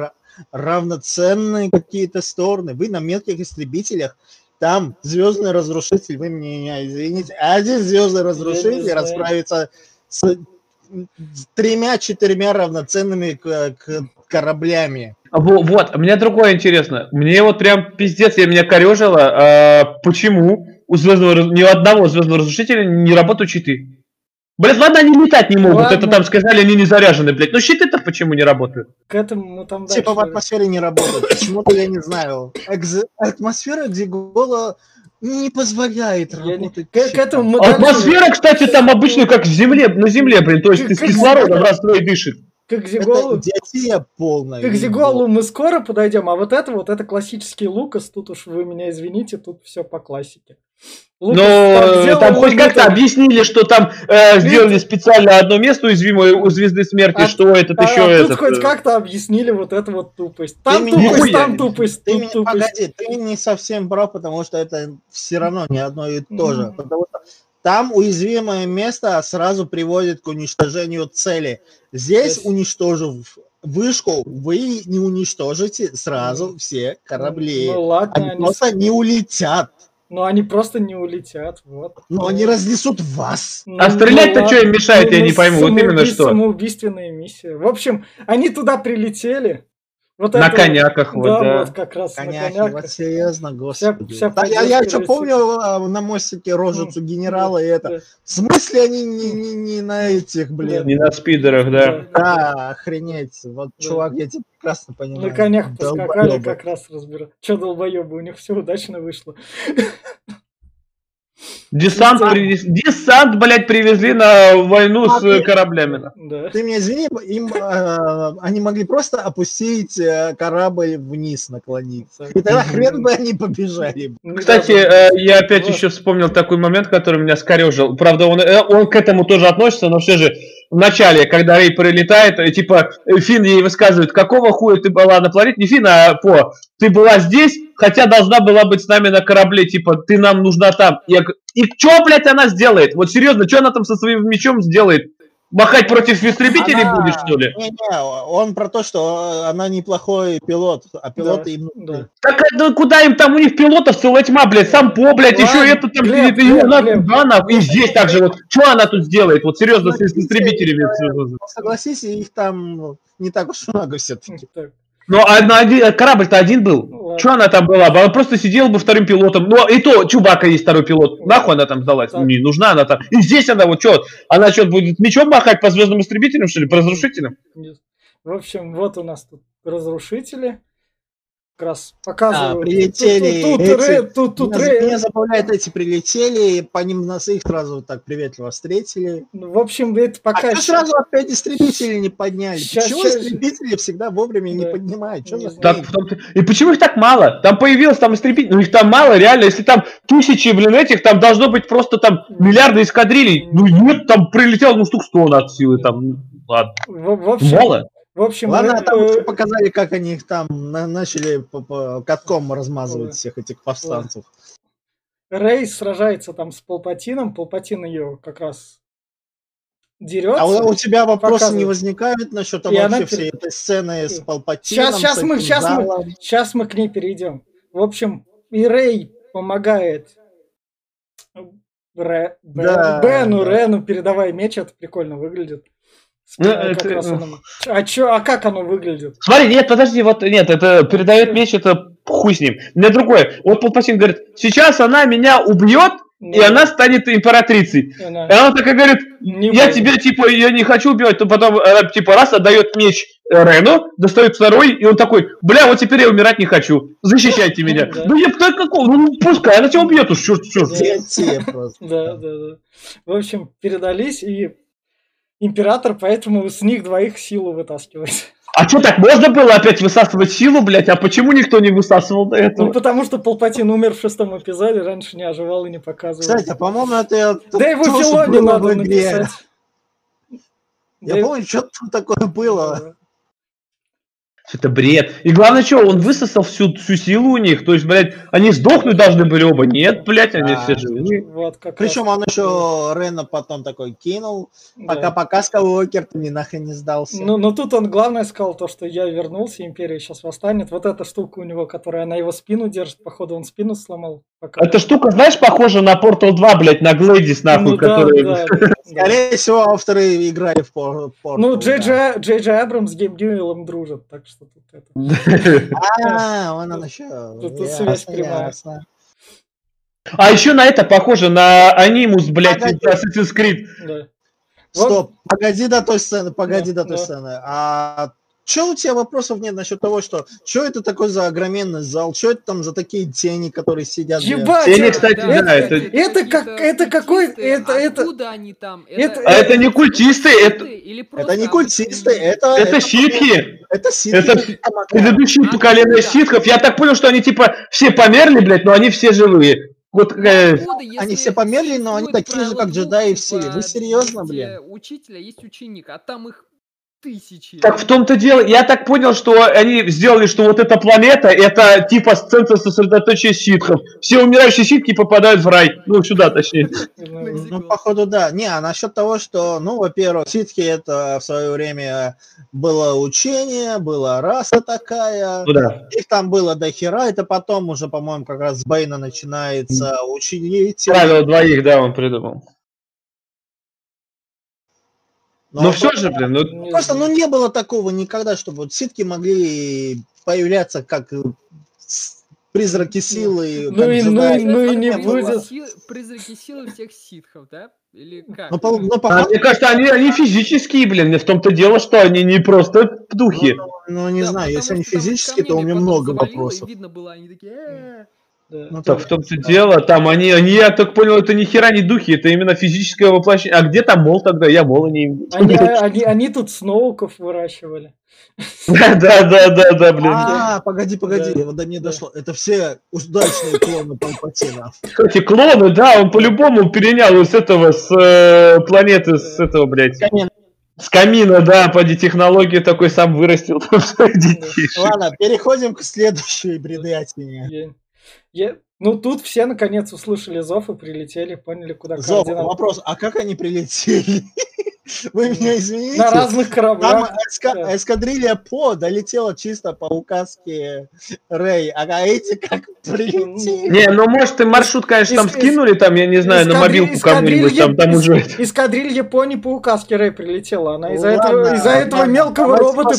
равноценные какие-то стороны. Вы на мелких истребителях, там звездный разрушитель, вы меня извините, один звездный разрушитель расправится с тремя-четырьмя равноценными к- к- кораблями. Во- Вот, мне другое интересно. Мне вот прям пиздец, я меня корежило. а, почему у звездного ни у одного звездного разрушителя не работают щиты? Блять, ладно, они летать не могут. Ладно. Это там сказали, они не заряжены, блядь. Но щиты-то почему не работают? к этому там Типа в дальше- атмосфере не работает. Почему-то я не знаю. Экз- Атмосфера Дзигола не позволяет Я не- работать. К, к щитам. этому мы дальше- Атмосфера, кстати, там обычно как в земле, на земле, блин. То есть Как- с кислородом раз дышит. К Это Зиголу, идиотия полная. к Зиголу мы скоро подойдем, а вот это вот, это классический Лукас, тут уж вы меня извините, тут все по классике. Лукас Но э, сделал там хоть как-то это- объяснили, что там э, сделали специально одно место уязвимое у звезды смерти, А- что этот А, еще а тут этот. хоть э, как-то объяснили вот эту вот тупость. Там Ты тупость, нихуя там тупость, Ты тут не, тупость. погоди, ты не совсем прав, потому что это все равно не одно и то же. Потому что там уязвимое место сразу приводит к уничтожению цели. Здесь, Yes. уничтожив вышку, вы не уничтожите сразу все корабли. Ну ладно, Они они, просто не улетят, ну они просто не улетят, вот. но они разнесут вас. Ну, А стрелять-то ну что им мешает, я Ну, не пойму. Вот именно что. Самоубийственная миссия. В общем, они туда прилетели. Вот На это- коняках, вот, да, да. вот как раз на Коняхи, коняках. вот серьезно, господи. вся Да, я, я еще помню а, на мостике рожицу генерала и это. Да. В смысле они не, не, не на этих, блин? Не на спидерах, да. Да, охренеть. Вот, Да. чувак, я тебя прекрасно понимаю. На конях поскакали, Долбоёбы. как раз разбирать. Че долбоебы, у них все удачно вышло. Десант, Да. привез- Десант, блядь, привезли на войну А с э, ты- кораблями. Да. Ты меня извини, им э, они могли просто опустить э, корабль вниз, наклониться. И тогда хрен бы они побежали. Ну, Кстати, э, я опять Вот. еще вспомнил такой момент, который меня скорежил. Правда, он, э, он к этому тоже относится, но все же в начале, когда Рей прилетает, типа, э, Финн ей высказывает, какого хуя ты была на планете, не Финн, а По, ты была здесь, хотя должна была быть с нами на корабле, типа, ты нам нужна там. Я и что, блядь, она сделает? Вот серьезно, что она там со своим мечом сделает? Махать против истребителей Она- будет, что ли? Не-не, он про то, что она неплохой пилот, а пилоты им нужны. да. Так это куда им там, у них пилотов целая тьма, блядь, сам По, блядь, Ладно, еще это там Глеб, и Глеб, она Глеб. куда она, и здесь также вот, что она тут сделает, вот серьезно, с с истребителями. Согласись, их там ну, не так уж много все-таки. Так, Ну, а на один- корабль-то один был. ну. Что она там была бы? Она просто сидела бы вторым пилотом. Ну, и то, Чубака есть второй пилот. Ну, Нахуй она там сдалась? так. Не нужна она там. И здесь она вот что? Она что, будет мечом махать по звездным истребителям, что ли? По разрушителям? Нет. В общем, вот у нас тут разрушители. Как раз показывают. А, прилетели Тут, тут, эти- тут, тут меня, Рэ- меня забавляет, эти прилетели, и по ним нас их сразу так приветливо встретили. Ну, В общем, это А пока... чё сразу опять истребители не подняли? Щас- Почему щас- истребители всегда вовремя не Да. поднимают? Что Не за. Так, том-то- И почему их так мало? Там появилось там истребитель, ну их там мало, реально, если там тысячи, блин, этих, там должно быть просто там миллиарды эскадрилей. Ну нет, там прилетело, ну штук 100 от силы, там, ну, ладно. В, в общем, Мало? В общем, Ладно, Рэ- там э, еще показали, как они их там на- начали катком размазывать всех этих повстанцев. Рэй сражается там с Палпатином, Палпатин ее как раз дерется. А у, у тебя вопросы показывает. не возникают насчет она вообще пер- всей этой сцены с Палпатином? Сейчас, сейчас мы, сейчас мы, сейчас мы к ней перейдем. В общем, и Рэй помогает Рэ- Бен- Да, Бену, да. Рену, передавая меч, это прикольно выглядит. Ну, это- раз оно- А чё, а как оно выглядит? Смотри, нет, подожди, вот нет, это передает меч, это хуй с ним. У меня другое. Вот Палпатин говорит, сейчас она меня убьет, и Ну, она станет императрицей. она И она такая говорит, не я тебя, типа, я не хочу убивать, то потом, э, типа, раз отдает меч э, Рену, достает второй, и он такой, бля, вот теперь я умирать не хочу, защищайте меня. Да. Ну, я кто какого, ну, пускай, она тебя убьет уж, черт, черт. Да. Да, да, да. В общем, передались, и император поэтому с них двоих силу вытаскивает. А что, так можно было опять высасывать силу, блядь, а почему никто не высасывал до Ну, этого? потому что Палпатин умер в шестом эпизоде, раньше не оживал и не показывал. Кстати, а, по-моему, это да его Филоне надо в игре. написать. Я и- помню, что там такое было. Это бред. И главное, что, он высосал всю, всю силу у них, то есть, блядь, они сдохнуть должны были оба. Нет, блядь, они Да. все живые. Вот, как Причем раз, он еще Рена потом такой кинул. да. Пока-пока, Скайуокер, ты мне нахрен не сдался. Ну, но тут он главное сказал то, что я вернулся, империя сейчас восстанет. Вот эта штука у него, которая на его спину держит, походу он спину сломал. Пока. Эта штука, знаешь, похожа на Portal 2, блядь, на Глэдис, нахуй, Ну да, который... да, да. Скорее всего, авторы играли в. Portal, Ну. Джей Джей Абрамс с Гейм Ньюэллом дружат, так что тут это... А, вон он еще. Тут- связь прямая. А еще на это похоже, на анимус, блядь. Assassin's Creed. Стоп, погоди до той сцены, погоди Да, до той сцены. А что у тебя вопросов нет насчет того, что что это такой за огроменный зал, что это там за такие тени, которые сидят? Ебать! Тени, это- кстати, это- да, это- это как- какие-то это какой- это- это- Откуда они там? это- А это не культисты, это, Или Это не культисты, люди? это... это ситхи. Это ситхи. Это А, поколение да. ситхов. Я так понял, что они, типа, все померли, блядь, но они все живые. Вот э, откуда, Они все померли, но они такие же, как джедаи в силе. типа, Вы серьезно, есть, блин? учителя, есть ученик, а там их тысячи. Так в том-то дело, я так понял, что они сделали, что вот эта планета, это типа центр сосредоточия ситхов. Все умирающие ситхи попадают в рай. Ну, сюда точнее. Ну, походу, да. Не, а насчет того, что, ну, во-первых, ситхи это в свое время было учение, была раса такая, Ну да. их там было до хера, это потом уже, по-моему, как раз с Бейна начинается ученитель. Правило двоих, да, он придумал. Но Но все же, блин, ну, Просто, ну, не было такого никогда, чтобы вот ситки могли появляться как э, призраки силы. Ну как и- ну и- ну и не будет. Призраки силы всех ситхов, да? Или как? Ну, по- ну, а походу, мне кажется, они, они физические, блин. В том-то дело, что они не просто духи. ну, не Да, знаю, если они физические, то у меня много завалило, вопросов. Видно было, они такие... Да. Ну, Так в том-то дело, там они, они, я так понял, это ни хера не духи, это именно физическое воплощение. А где там мол тогда? Я мола не имею. Они, они, они тут сноуков выращивали. Да, да, да, да, да, блин. А, погоди, погоди, Да. вот до меня Да. дошло. Это все удачные клоны Палпатина. Кстати, клоны, да, он по-любому перенял с этого, с э, планеты, с этого, блядь. С камина, да, поди технологию такой сам вырастил. Ладно, переходим к следующей бредятине. Я- Ну, тут все наконец услышали зов и прилетели, поняли, куда Зов, координаты. вопрос, а как они прилетели? Вы меня извините. На разных Там кораблях. эска- да. эскадрилья По долетела чисто по указке Рэй, а эти как прилетели? Не, ну может и маршрут, конечно, там Из- из- скинули, там, я не знаю, на мобилку кому-нибудь, там, там эскадрилья- уже... эс- Эскадрилья Японии по указке Рэй прилетела. Она из-за этого, из-за этого мелкого робота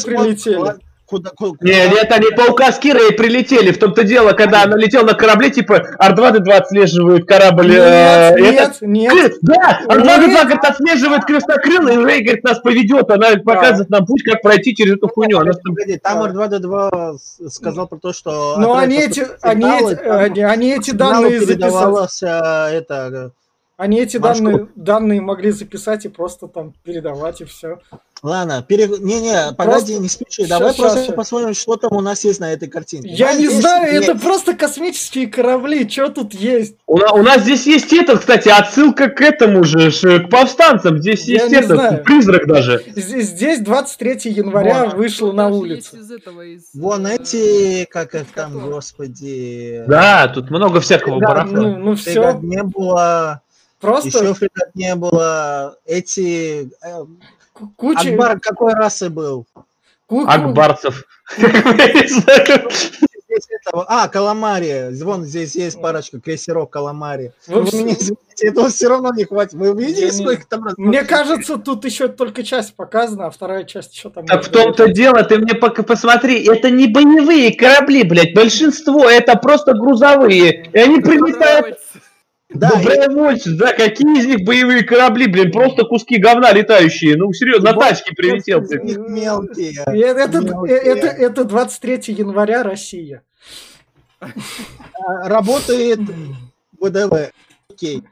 ладно, куда, куда, Не, нет, они по указке Рэй прилетели. В том-то дело, когда она летела на корабле, типа, Ар-2-2 отслеживает корабль. э, Нет, этот. нет, нет. Да, Ар-2-2, говорит, отслеживает крестокрыл, и Рэй, говорит, нас поведет. Она показывает нам путь, как пройти через эту хуйню. Она там- Погоди, там Р2-Д2 сказал про то, что... Но от они эти, они эти, они, эти данные записали. а, это... Они эти данные, данные могли записать и просто там передавать и все. Ладно, пере... не-не, погоди, не спеши, давай Щас, просто щас. посмотрим, что там у нас есть на этой картинке. Я не есть- знаю, есть. это просто космические корабли, что тут есть? У, у нас здесь есть этот, кстати, отсылка к этому же, к повстанцам. Здесь Я есть не этот, знаю. призрак даже. Здесь, здесь 23 января Вот. вышло на улицу. из этого, из, Вон э, эти, как их там, господи... Да, тут много всякого Да, барахла. Ну, ну все, не было, просто еще фрегат не было. Эти... ку- куча... Акбар какой расы был? ку- ку- Акбарцев. А, Каламари. Вон здесь есть парочка крейсеров Каламари. Вы меня извините, этого все равно не хватит. Вы не- сколько там раз? Мне кажется, тут еще только часть показана, а вторая часть еще там... Так в том-то дело, ты мне пока посмотри, это не боевые корабли, блядь, большинство это просто грузовые, и они прилетают Да, и- добровольцы, да, какие из них боевые корабли, блин, просто куски говна летающие, ну серьезно, на тачке прилетел них мелкие. И Это, Мелкие. это, это 23 января Россия. А, Работает ВДВ. Окей.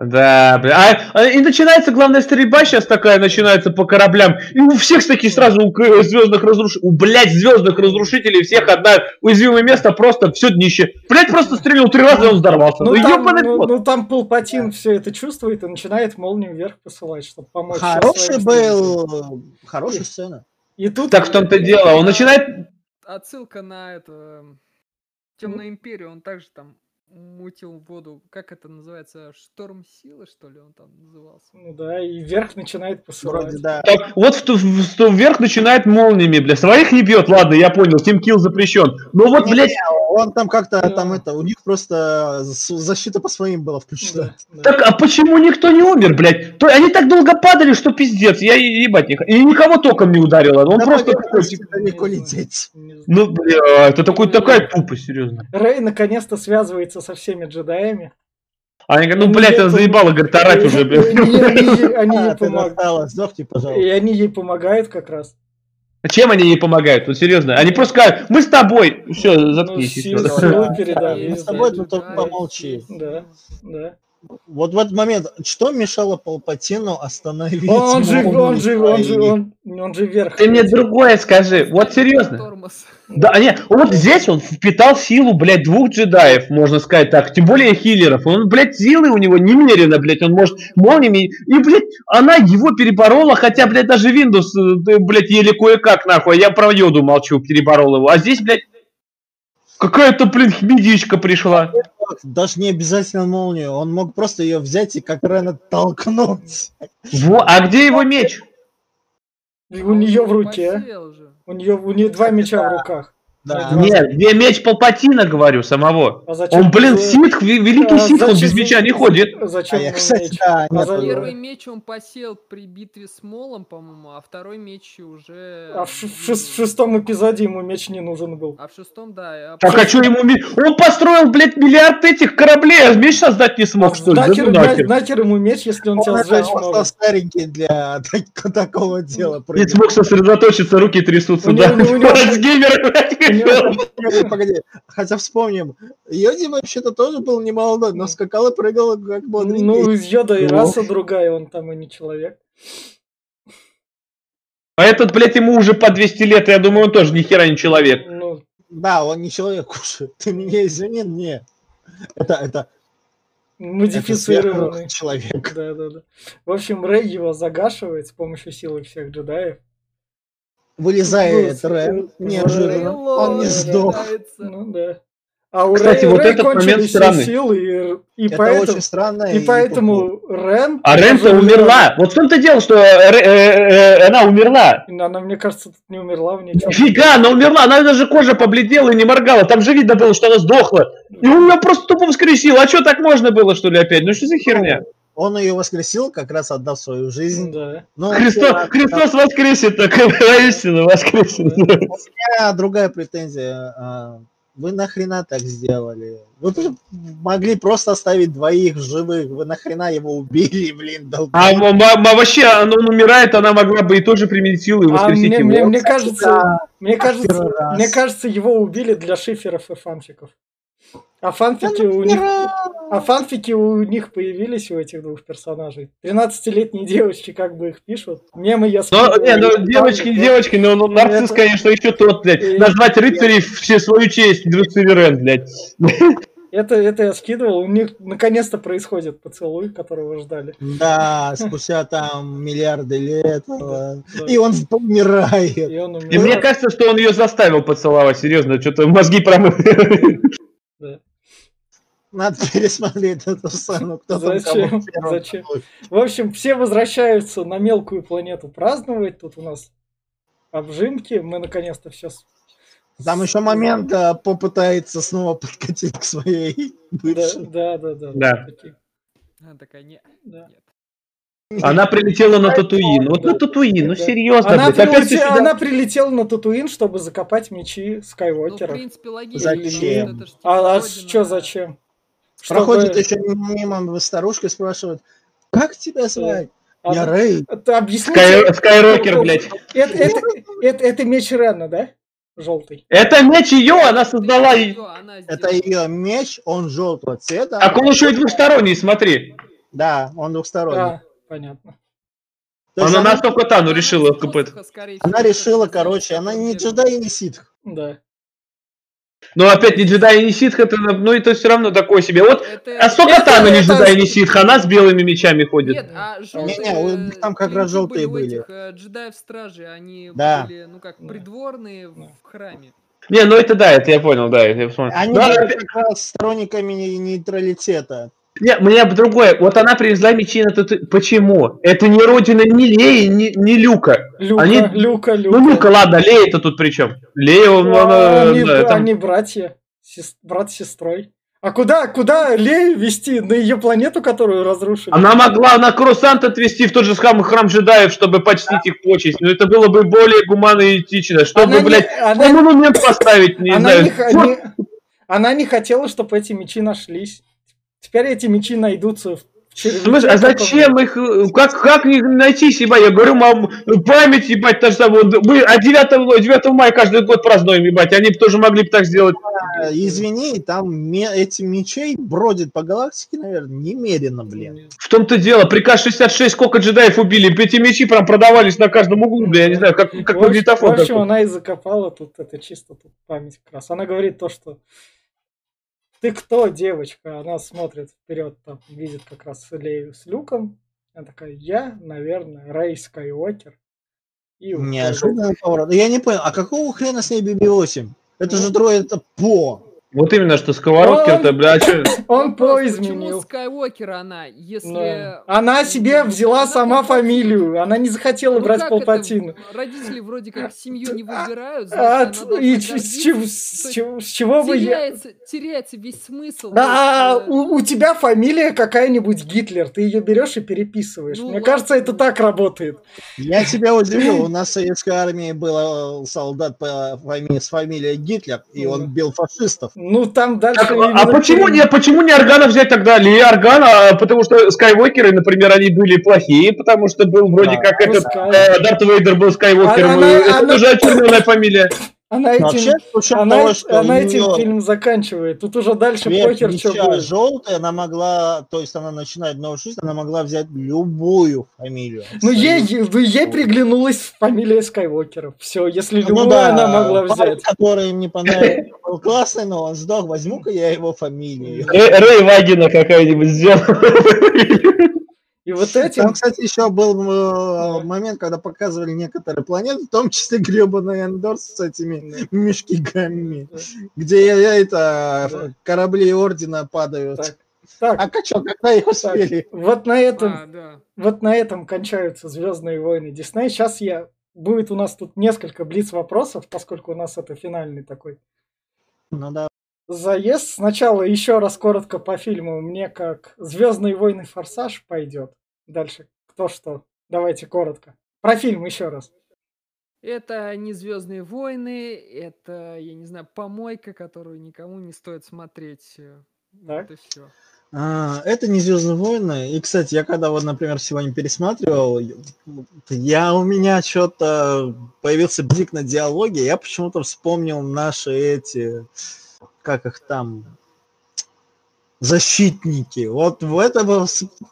Да, блин. А, а, и начинается, главная стрельба сейчас такая начинается по кораблям. И у всех такие сразу у к- звездных разрушителей, у, блядь, звездных разрушителей всех одна уязвимое место, просто все днище. Блядь, просто стрельнул три раза, и он взорвался. Ну, Ну, там, ну, ну, там Палпатин все это чувствует и начинает молнию вверх посылать, чтобы помочь. Хороший был. Хорошая сцена. И тут... Так в том-то дело, он начинает... Отсылка на это Темную империю, он также там мутил воду. Как это называется? Шторм силы, что ли, он там назывался? Ну да, и вверх начинает посылать. Вроде да. Так, вот в, ту- в, в ту- вверх начинает молниями, бля. Своих не бьет, ладно, я понял, Team Kill запрещен. Но вот, Не, блядь, Он там как-то, Да. там это, у них просто с- защита по своим была включена. Да, да. так а почему никто не умер, блядь? То, они так долго падали, что пиздец, я ебать не И никого током не ударило, он Да, просто такой, типа, далеко лететь. ну, бля, это такой, такая тупость, серьезно. Рэй наконец-то связывается со всеми джедаями. Они говорят, ну, Ну, блядь, она заебала, говорит, орать уже, блядь. Они, ей- А, помогают. И они ей помогают как раз. Чем они ей помогают? Вот серьезно. Они просто скажут, мы с тобой. Все, Ну, заткнись. силу, передали. мы с тобой, ну, только помолчи. Да, да. Вот в этот момент, что мешало Палпатину остановить? Он же, он же, он же, он, он же вверх. Ты мне другое скажи. Вот серьезно. Тормоз. Да, нет, вот здесь он впитал силу, блядь, двух джедаев, можно сказать так, тем более хиллеров. Он, блядь, силы у него немерено, блядь, он может молниями, и, блядь, она его переборола, хотя, блядь, даже Windows, э, блядь, еле кое-как, нахуй, я про Йоду молчу, переборол его, а здесь, блядь, какая-то, блин, медичка пришла. Даже не обязательно молнию, он мог просто ее взять и как Рена толкнуть. Во, а где его меч? У нее в руке. Же. У нее, у нее два меча в руках. Да. Нет, где меч Палпатина, говорю, самого. А зачем? Он, блин, ему- ситх, ве- великий а ситх, он без меча не ходит. Зачем А я, кстати, меч? да, А нет, за- Первый меч он посел при битве с Молом, по-моему, а второй меч уже... А в, ш- в шес- в шестом эпизоде ему меч не нужен был. А в шестом, да. а Так а что ему... ме- Он построил, блядь, миллиард этих кораблей, а меч создать не смог, что ли? Нахер, на- нахер. нахер ему меч, если он Он, тебя сжечь он может. старенький для так- такого дела. Не смог сосредоточиться, руки трясутся, У да. него- у него- Погоди. Хотя вспомним, Йоди вообще-то тоже был не молодой, но скакал и прыгал как бодренький. Ну, из Йода и раса другая, он там и не человек. А этот, блядь, ему уже по 200 лет, я думаю, он тоже ни хера не человек. Ну, Да, он не человек уже. Ты меня извини, не. Это, это, это модифицированный. человек. Да, да, да. В общем, Рэй его загашивает с помощью силы всех джедаев. Вылезает Ну, ну, неожиданно. Рейло Он не сдох. Ну да. А у Кстати, Рэй, вот Рэй этот момент странный. силы, и, и Это поэтому, очень странно. и поэтому Рен... А Рен-то умерла. Вот в том-то дело, что э, Ре- э, э, она умерла. Она, мне кажется, тут не умерла в ничем. Фига, она умерла, она даже кожа побледнела и не моргала. Там же видно было, что она сдохла. И он ее просто тупо воскресил. А что, так можно было, что ли, опять? Ну что за херня? Он ее воскресил, как раз отдав свою жизнь. Да. Но Христос, Христос воскресит, так воистину воскресит. У меня другая претензия. А, Вы нахрена так сделали? Вы могли просто оставить двоих в живых. Вы нахрена его убили, блин, А долбоеб. м- м- м- вообще, он умирает, она могла бы и тоже применить силу и А воскресить мне, его. мне, мне кажется, мне кажется, первый раз. мне кажется, его убили для шиферов и фанфиков. А Да фанфики у них, а фанфики у них появились у этих двух персонажей. 13-летние девочки как бы их пишут. Мемы я Но, скидывал, не, ну, девочки, девочки, но ну, нарцисс, Это- конечно, еще тот, блядь. И- Назвать рыцарей в че- свою честь, Дрюсеверен, блядь. Это, это я скидывал. У них наконец-то происходит поцелуй, которого ждали. Да, спустя там миллиарды лет. Да. И он умирает. И он И мне кажется, что он ее заставил поцеловать, серьезно, что-то мозги промыл. Надо пересмотреть эту сцену. Кто там Зачем? первым Зачем? В общем, все возвращаются на мелкую планету праздновать. Тут у нас обжимки. Мы наконец-то все... Там еще момент а, попытается снова подкатить к своей Да, бывшей. да, да, да. Да. такие, Она такая, не, да. нет. Она прилетела на Татуин. Вот на Татуин, ну серьезно, Она, блядь. Опять ты прилете- сюда- она прилетела на Татуин, чтобы закопать мечи Ну, в принципе, логично. Зачем? что это ж, типа, а а что зачем? Проходит Чтобы- еще мимо старушка и спрашивает, как тебя звать? А, Я Рэй. это объясните, Скай- Скайрокер, блядь. Это, это, это, это меч Рена, да? Желтый. Это меч ее, она создала. Это ее меч, он желтого цвета. Так он еще и двухсторонний, смотри. Да, он двухсторонний. А, понятно. То Она она, настолько Тану решила купить. она решила, короче, она не джедай и не ситх. Да. Но опять не джедай и не ситх, это, ну это все равно такое себе. Вот Это- А сколько Это- Тану не это- джедай и не ситх, она с белыми мечами ходит. Нет, а желтые... Не-не, у них там как раз желтые были. этих, э, джедаев стражи, они Да. были, ну как, Да. придворные в Да. в храме. Не, ну это да, это я понял, да, это я посмотрел. Они были опять- как раз сторонниками не- нейтралитета. Не, мне бы другое. Вот она привезла мечи на тату... Почему? Это не родина ни Леи, ни, ни Люка. Люка, Они- Люка, Люка. Ну, Люка, ладно, Лея-то тут при чем? Лея, он, А, э, они, да, там- они братья. Сес- брат с сестрой. А куда, куда Лею вести? На ее планету, которую разрушили? Она могла на Крусант отвезти в тот же храм, храм джедаев, чтобы почтить их почесть. Но это было бы более гуманно и этично. Чтобы, Она не- блядь, она- монумент поставить, не она, знаю. не, не- она не хотела, чтобы эти мечи нашлись. Теперь эти мечи найдутся в Слушай, а зачем их, э, как, как их найти себя? Я говорю, мам, память, ебать, та же самая. Вот Мы а 9, 9 мая каждый год празднуем, ебать. Они бы тоже могли бы так сделать. А, Извини, там ме- эти мечей бродят по галактике, наверное, немерено, блин. В том-то дело, приказ 66, сколько джедаев убили. Эти мечи прям продавались на каждом углу, бля, я не знаю, как, как магнитофон в общем, такой. она и закопала тут, это чисто тут память как раз. Она говорит то, что ты кто, девочка? Она смотрит вперед, там видит как раз Лею с Люком. Она такая, я, наверное, Рэй Скайуокер. И. Неожиданный поворот. Я не понял, а какого хрена с ней BB-8? Это же дроид это по. Вот именно, что сковородки-то, Он- бля, а чё? Он Вопрос, по Почему. Скайуокер она, если... Да. Она себе взяла Она сама фамилию. Она не захотела Ну брать это? Палпатина. Родители вроде как семью не А, выбирают, А, значит, и с чего, с чего- с чего бы я... теряется, весь смысл. Да, есть, э, у, у тебя фамилия какая-нибудь Гитлер, ты ее берешь и переписываешь. Ну Мне ладно. кажется, это так работает. Я тебя удивил, у нас в советской армии был э, солдат по фамилии, с фамилией Гитлер, и Ну он бил фашистов. Ну там дальше. Так, а почему не, почему не Аргана взять тогда? Ли Аргана, а, потому что Скайуокеры, например, они были плохие, потому что был вроде Да. как этот Пускай. э, Дарт Вейдер был Скайуокером, Она- это она- тоже очерненная фамилия. Она этим, Вообще, она, того, что она этим неё фильм заканчивает. Тут уже дальше цвет похер, что будет. желтый, она могла, то есть она начинает новую жизнь, она могла взять любую фамилию. Ну ей, ну, ей приглянулась фамилия Скайуокеров. Все, если Ну любую да, она могла парень, взять. который мне понравился, был классный, но он сдох, возьму-ка я его фамилию. Рэй, Рэй Вагина какая-нибудь сделала. И вот этим... Там, кстати, еще был э, момент, когда показывали некоторые планеты, в том числе гребаный Эндор с этими мешкигами, где я- это Да. корабли Ордена падают. Так, так, А качок, когда их так, успели? вот на этом а, да. вот на этом кончаются Звездные войны Дисней. Сейчас я будет у нас тут несколько блиц вопросов, поскольку у нас это финальный такой. Ну да. Заезд. Сначала еще раз коротко по фильму. Мне как Звездные войны Форсаж пойдет. Дальше кто что. Давайте коротко. Про фильм еще раз. Это не Звездные войны, это, я не знаю, помойка, которую никому не стоит смотреть. Да. Это все. А, это не Звездные войны. И, кстати, я когда вот, например, сегодня пересматривал, я у меня что-то появился бзик на диалоге, я почему-то вспомнил наши эти, как их там, защитники. Вот в этом,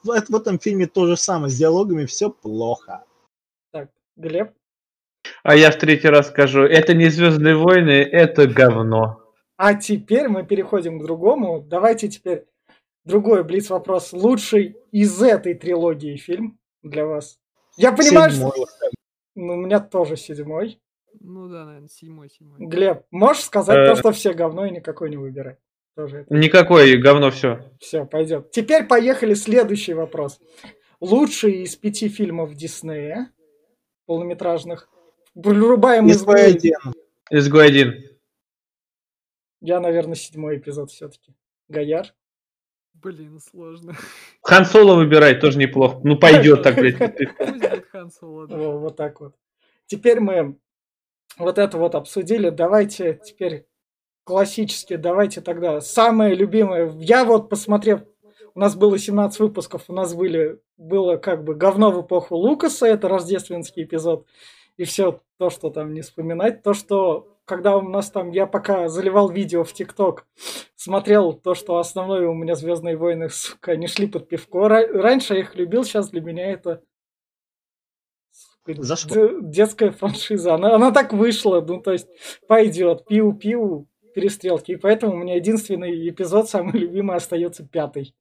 в этом фильме то же самое, с диалогами все плохо. Так, Глеб? А я в третий раз скажу, это не Звездные войны, это говно. А теперь мы переходим к другому. Давайте теперь другой блиц вопрос. Лучший из этой трилогии фильм для вас? Я понимаю, седьмой. что... Ну, у меня тоже седьмой. Ну да, наверное, седьмой, седьмой. Глеб, можешь сказать то, что все говно и никакой не выбирай? Тоже это. Никакой говно все. Все, пойдет. Теперь поехали следующий вопрос. Лучший из пяти фильмов Диснея полнометражных. Врубаем изгой один. Изгой один. Я, наверное, седьмой эпизод все-таки. Гаяр. Блин, сложно. Хан Соло выбирать тоже неплохо. Ну, пойдет так, блядь. Хан Соло, Вот так вот. Теперь мы вот это вот обсудили. Давайте теперь классически, давайте тогда. Самое любимое. Я вот посмотрев, у нас было 17 выпусков, у нас были, было как бы говно в эпоху Лукаса, это рождественский эпизод. И все то, что там не вспоминать. То, что когда у нас там, я пока заливал видео в ТикТок, смотрел то, что основное у меня Звездные войны, сука, они шли под пивко. Раньше я их любил, сейчас для меня это За что? детская франшиза. Она, она так вышла, ну то есть пойдет, пиу-пиу, перестрелки. И поэтому у меня единственный эпизод, самый любимый, остается пятый.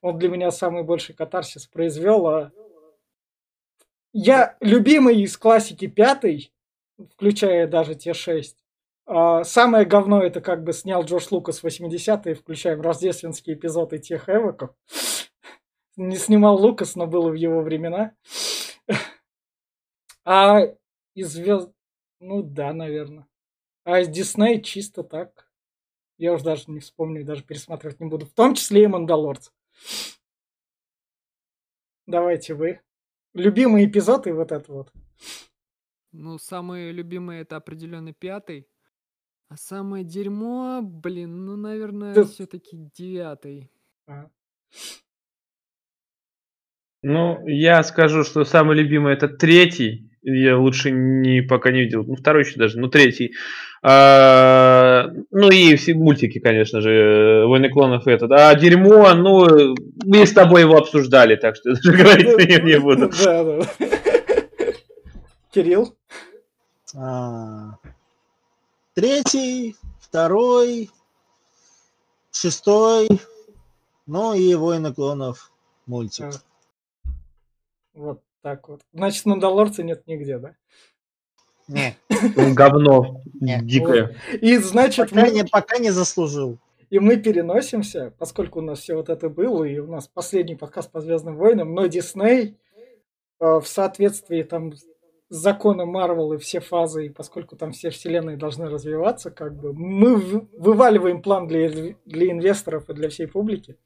Он для меня самый больший катарсис произвел. А... Я любимый из классики пятый, включая даже те шесть. А самое говно это как бы снял Джордж Лукас в 80-е, включая рождественские эпизоды тех эвоков. Не снимал Лукас, но было в его времена. А из звезд... Ну да, наверное. А из Дисней чисто так. Я уже даже не вспомню, даже пересматривать не буду. В том числе и Мандалорц. Давайте вы. Любимый эпизод и вот это вот. Ну, самый любимый это определенно пятый. А самое дерьмо, блин, ну, наверное, Ты... все-таки девятый. А. Ну, я скажу, что самый любимый это третий. Я лучше не пока не видел. Ну, второй еще даже, ну, третий. А, ну и все мультики, конечно же, Войны клонов и этот. А дерьмо, ну, мы с тобой его обсуждали, так что даже говорить не буду. Да, да. Кирилл? А, третий, второй, шестой, ну и Войны клонов мультик. Вот так вот. Значит, Мандалорца нет нигде, да? Нет. Говно. Дикое. И значит... Пока, мы... не, пока не заслужил. И мы переносимся, поскольку у нас все вот это было, и у нас последний подкаст по Звездным войнам, но Дисней э, в соответствии там с законом Марвел и все фазы, и поскольку там все вселенные должны развиваться, как бы мы вываливаем план для, для инвесторов и для всей публики.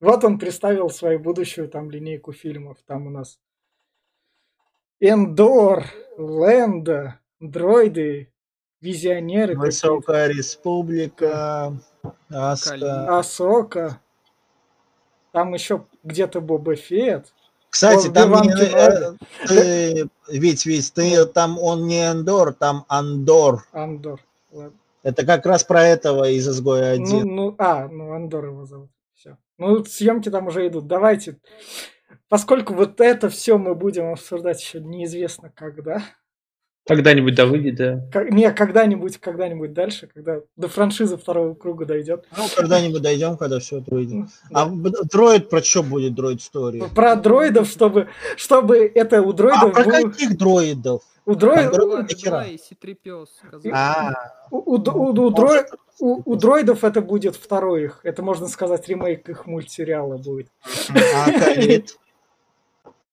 Вот он представил свою будущую там линейку фильмов. Там у нас Эндор, Лэнда, дроиды, визионеры. Высокая республика, Аска. Асока. Там еще где-то Боба Фетт. Кстати, он там не, э, ты, ведь, ведь ты, там он не Андор, там Андор. Андор. Ладно. Это как раз про этого из изгоя один. Ну, ну, а, ну Андор его зовут. Ну, съемки там уже идут. Давайте Поскольку вот это все мы будем обсуждать еще неизвестно когда. Когда-нибудь да выйдет, да. Как, не, когда-нибудь, когда-нибудь дальше, когда до франшизы второго круга дойдет. Ну, когда-нибудь дойдем, когда все это выйдет. Да. А дроид про что будет дроид история? Про дроидов, чтобы, чтобы это у дроидов. А про было... каких дроидов? У дроидов. А. У, у, у, у, дроид, у, у дроидов это будет второй их. Это можно сказать ремейк их мультсериала будет. А?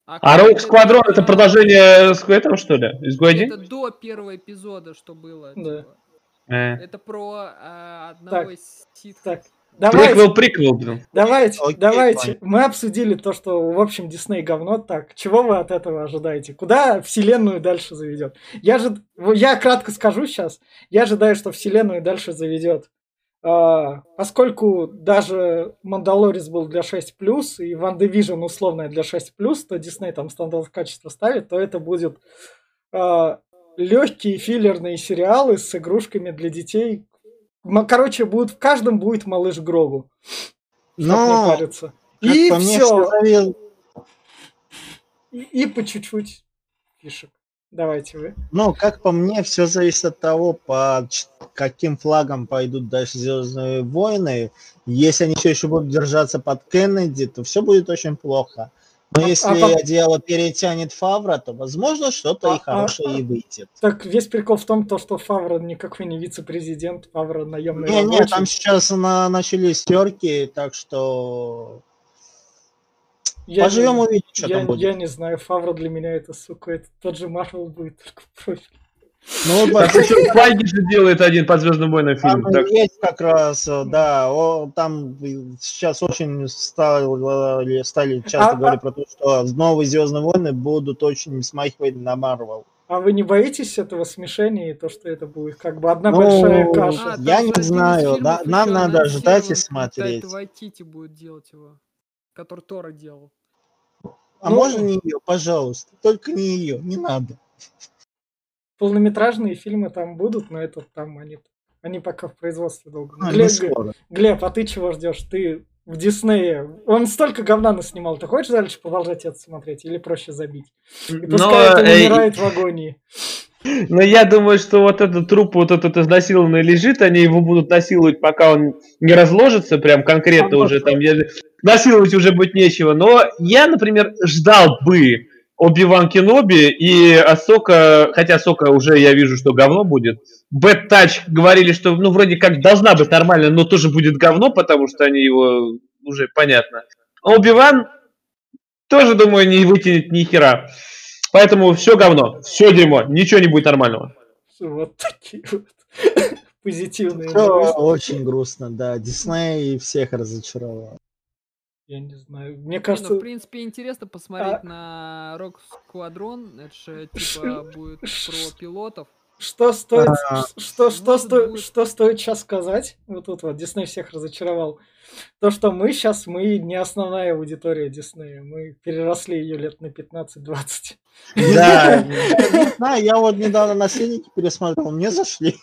А, а Rogue Squadron это продолжение этого, что ли? Из Это до первого эпизода, что было. Да. Типа. Э. Это про а, одного Так, из ситхов. так. Давайте, Приквел, приквел, блин. давайте, Окей, давайте. понял. Мы обсудили то, что, в общем, Дисней говно. Так, чего вы от этого ожидаете? Куда вселенную дальше заведет? Я же, я кратко скажу сейчас. Я ожидаю, что вселенную дальше заведет. А, поскольку даже Мандалорис был для 6+, и Ван Division условная для 6+, то Дисней там стандарт качества ставит, то это будет легкие филлерные сериалы с игрушками для детей. Короче, будет, в каждом будет малыш Грогу. Но, париться. как И по мне, все. завис- И, и по чуть-чуть фишек. Давайте вы. Ну, как по мне, все зависит от того, по ч- каким флагам пойдут дальше Звездные войны. Если они все еще будут держаться под Кеннеди, то все будет очень плохо. Но А- если а одеяло перетянет Фавра, то возможно что-то А- и хорошее и выйдет. Так весь прикол в том, то, что Фавра никакой не вице-президент, Фавра наемный Не, не, рабочий. там сейчас на, начались терки, так что Я поживем не- увидим, что я, там будет. я не знаю, Фавра для меня это, сука, это тот же Марвел будет, только профиль. Ну, вот Так еще Файги же делает один по Звездным войнам фильм. Там так. есть как раз, э, да, о, там сейчас очень стали, стали часто А- говорить про то, что новые Звездные войны будут очень смахивать на Марвел. А вы не боитесь этого смешения и то, что это будет как бы одна Ну, большая каша? А, Я не знаю, да, нам надо ждать и смотреть. Тайта Вайтити будет делать его, который Тора делал. А Ну- можно не ее, пожалуйста, только не ее, не надо. Полнометражные фильмы там будут, но это там они, они пока в производстве долго. А, Глеб, скоро. Глеб, а ты чего ждешь? Ты в Диснее. Он столько говна наснимал. Ты хочешь дальше продолжать это смотреть? Или проще забить? И Но, пускай это э, умирает в агонии. Но я думаю, что вот этот труп, вот этот изнасилованный лежит, они его будут насиловать, пока он не разложится, прям конкретно А, уже там. я- Насиловать уже будет нечего. Но я, например, ждал бы Оби-Ван Кеноби и Асока, хотя Асока уже я вижу, что говно будет. Бэт Тач говорили, что ну вроде как должна быть нормально, но тоже будет говно, потому что они его уже понятно. А Оби-Ван тоже, думаю, не вытянет ни хера. Поэтому все говно, все дерьмо, ничего не будет нормального. Вот такие вот позитивные Все очень грустно, да. Дисней всех разочаровал. Я не знаю. Мне Не, кажется, ну, в принципе, интересно посмотреть А- на Рок Сквадрон. Это же типа будет про пилотов. что стоит, А, что, что, может сто- быть. что стоит сейчас сказать? Вот тут вот Дисней всех разочаровал. То, что мы сейчас, мы не основная аудитория Диснея. Мы переросли ее лет на 15-20. Да, я вот недавно наследники пересмотрел, мне зашли.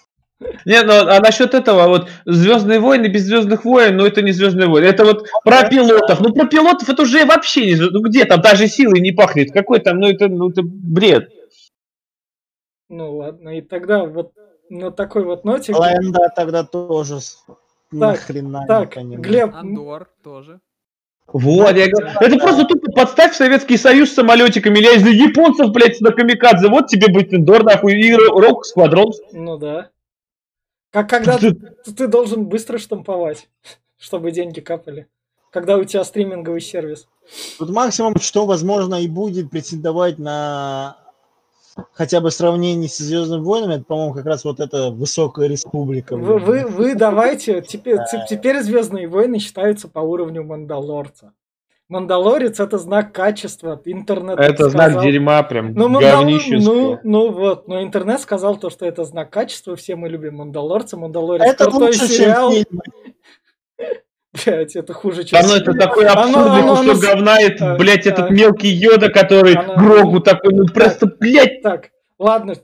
Не, ну а насчет этого, вот Звездные войны без Звездных войн, ну это не Звездные войны. Это вот про пилотов. Ну про пилотов это уже вообще не Ну где там даже силой не пахнет? Какой там, ну это, ну это бред. Ну ладно, и тогда вот на такой вот ноте... Лэнда тогда тоже с- нахрена Так, непонятно. Глеб, Андор тоже. Вот, я говорю, это просто тупо подставь Советский Союз с самолетиками, или из японцев, блядь, на камикадзе, вот тебе Байтендор, нахуй, и Рок Сквадрон. ну да. Как когда ты, ты должен быстро штамповать, чтобы деньги капали. Когда у тебя стриминговый сервис. Тут максимум, что возможно и будет претендовать на хотя бы сравнение с Звездными войнами, это, по-моему, как раз вот эта высокая республика. Вы, вы, вы давайте, теперь, те- теперь Звездные войны считаются по уровню Мандалорца. Мандалорец это знак качества, интернет Это знак сказал. дерьма прям, Ну, Мандал- ну, ну вот, но интернет сказал то, что это знак качества, все мы любим Мандалорца, Мандалорец это крутой лучше, сериал, блядь, это хуже, чем Да ну это такой Оно- абсурдный оно- кусок оно- говна, это, блядь, а. этот мелкий йода, который Оно- Грогу такой, ну просто, блядь, Так, ладно,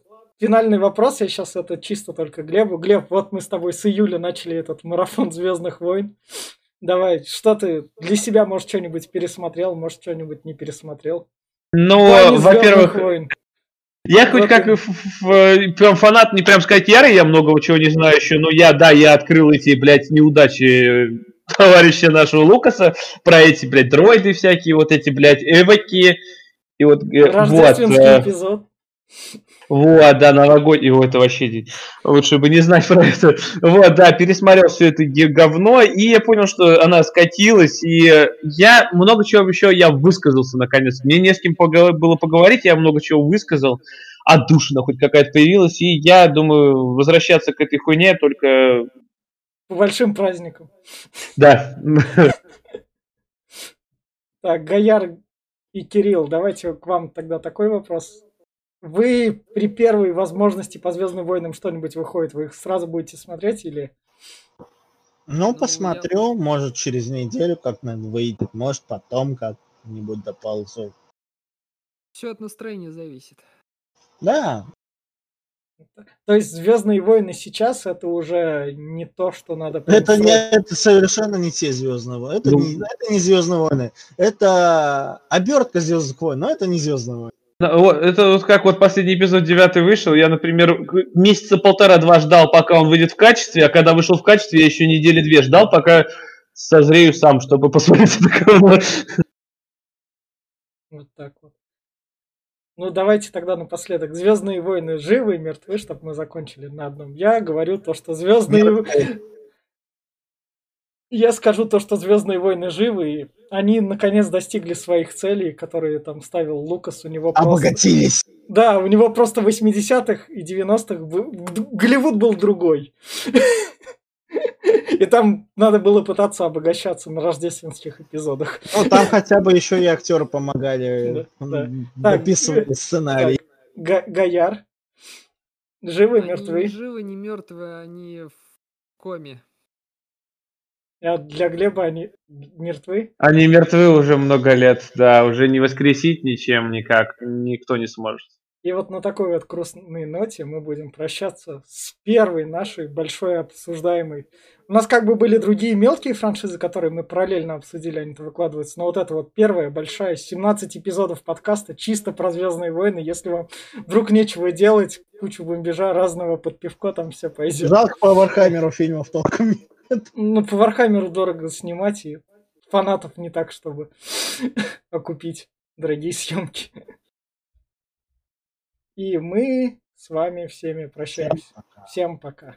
финальный вопрос, я сейчас это чисто только Глебу. Глеб, вот мы с тобой с июля начали этот марафон Звездных войн. Давай, что ты для себя, может, что-нибудь пересмотрел, может, что-нибудь не пересмотрел? «Звездных во-первых, войн». Я хоть как ф- прям фанат, не прям сказать ярый, я много чего не знаю еще, но я, да, я открыл эти, блядь, неудачи э, товарища нашего Лукаса, про эти, блядь, дроиды всякие, вот эти, блядь, эвоки, и вот, э, вот, э, эпизод. Вот, да, новогодний, его это вообще лучше бы не знать про это. Вот, да, пересмотрел все это говно, и я понял, что она скатилась, и я много чего еще, я высказался наконец. Мне не с кем было поговорить, я много чего высказал. отдушина хоть какая-то появилась, и я думаю, возвращаться к этой хуйне только... По большим праздникам. Да. Так, Гаяр и Кирилл, давайте к вам тогда такой вопрос. Вы при первой возможности по Звездным войнам что-нибудь выходит, вы их сразу будете смотреть или... Ну, я- посмотрю, может, через неделю как надо выйдет, может, потом как-нибудь доползу. Все от настроения зависит. Да, То есть Звездные войны сейчас это уже не то, что надо... это, не, это совершенно не те Звездные войны. Это, Ну. не, это не Звездные войны. Это обертка Звездных войн, но это не Звездные войны. Ну, Это вот как вот последний эпизод 9 вышел, я, например, месяца полтора-два ждал, пока он выйдет в качестве, а когда вышел в качестве, я еще недели две ждал, пока созрею сам, чтобы посмотреть такого. Вот так вот. Ну, давайте тогда напоследок. Звездные войны живы и мертвы, чтобы мы закончили на одном. Я говорю то, что Звездные... Я скажу то, что Звездные войны живы, и они наконец достигли своих целей, которые там ставил Лукас. У него просто... Обогатились. Да, у него просто в 80-х и 90-х был- д- Голливуд был другой. И там надо было пытаться обогащаться на рождественских эпизодах. Ну, там хотя бы еще и актеры помогали дописывать сценарий. Гаяр. Живы, Они мертвы. не живы, не мертвы, они в коме. А для Глеба они мертвы. Они мертвы уже много лет, да, уже не воскресить ничем никак, никто не сможет. И вот на такой вот грустной ноте мы будем прощаться с первой нашей большой обсуждаемой. У нас как бы были другие мелкие франшизы, которые мы параллельно обсудили, они-то выкладываются. Но вот это вот первая большая, 17 эпизодов подкаста чисто про Звездные войны. Если вам вдруг нечего делать, кучу бомбежа разного под пивко, там все пойдет. Жалко по Вархаммеру фильмов толком. Ну, по Вархаммеру дорого снимать, и фанатов не так, чтобы окупить дорогие съемки. И мы с вами всеми прощаемся. Всем пока. Всем пока.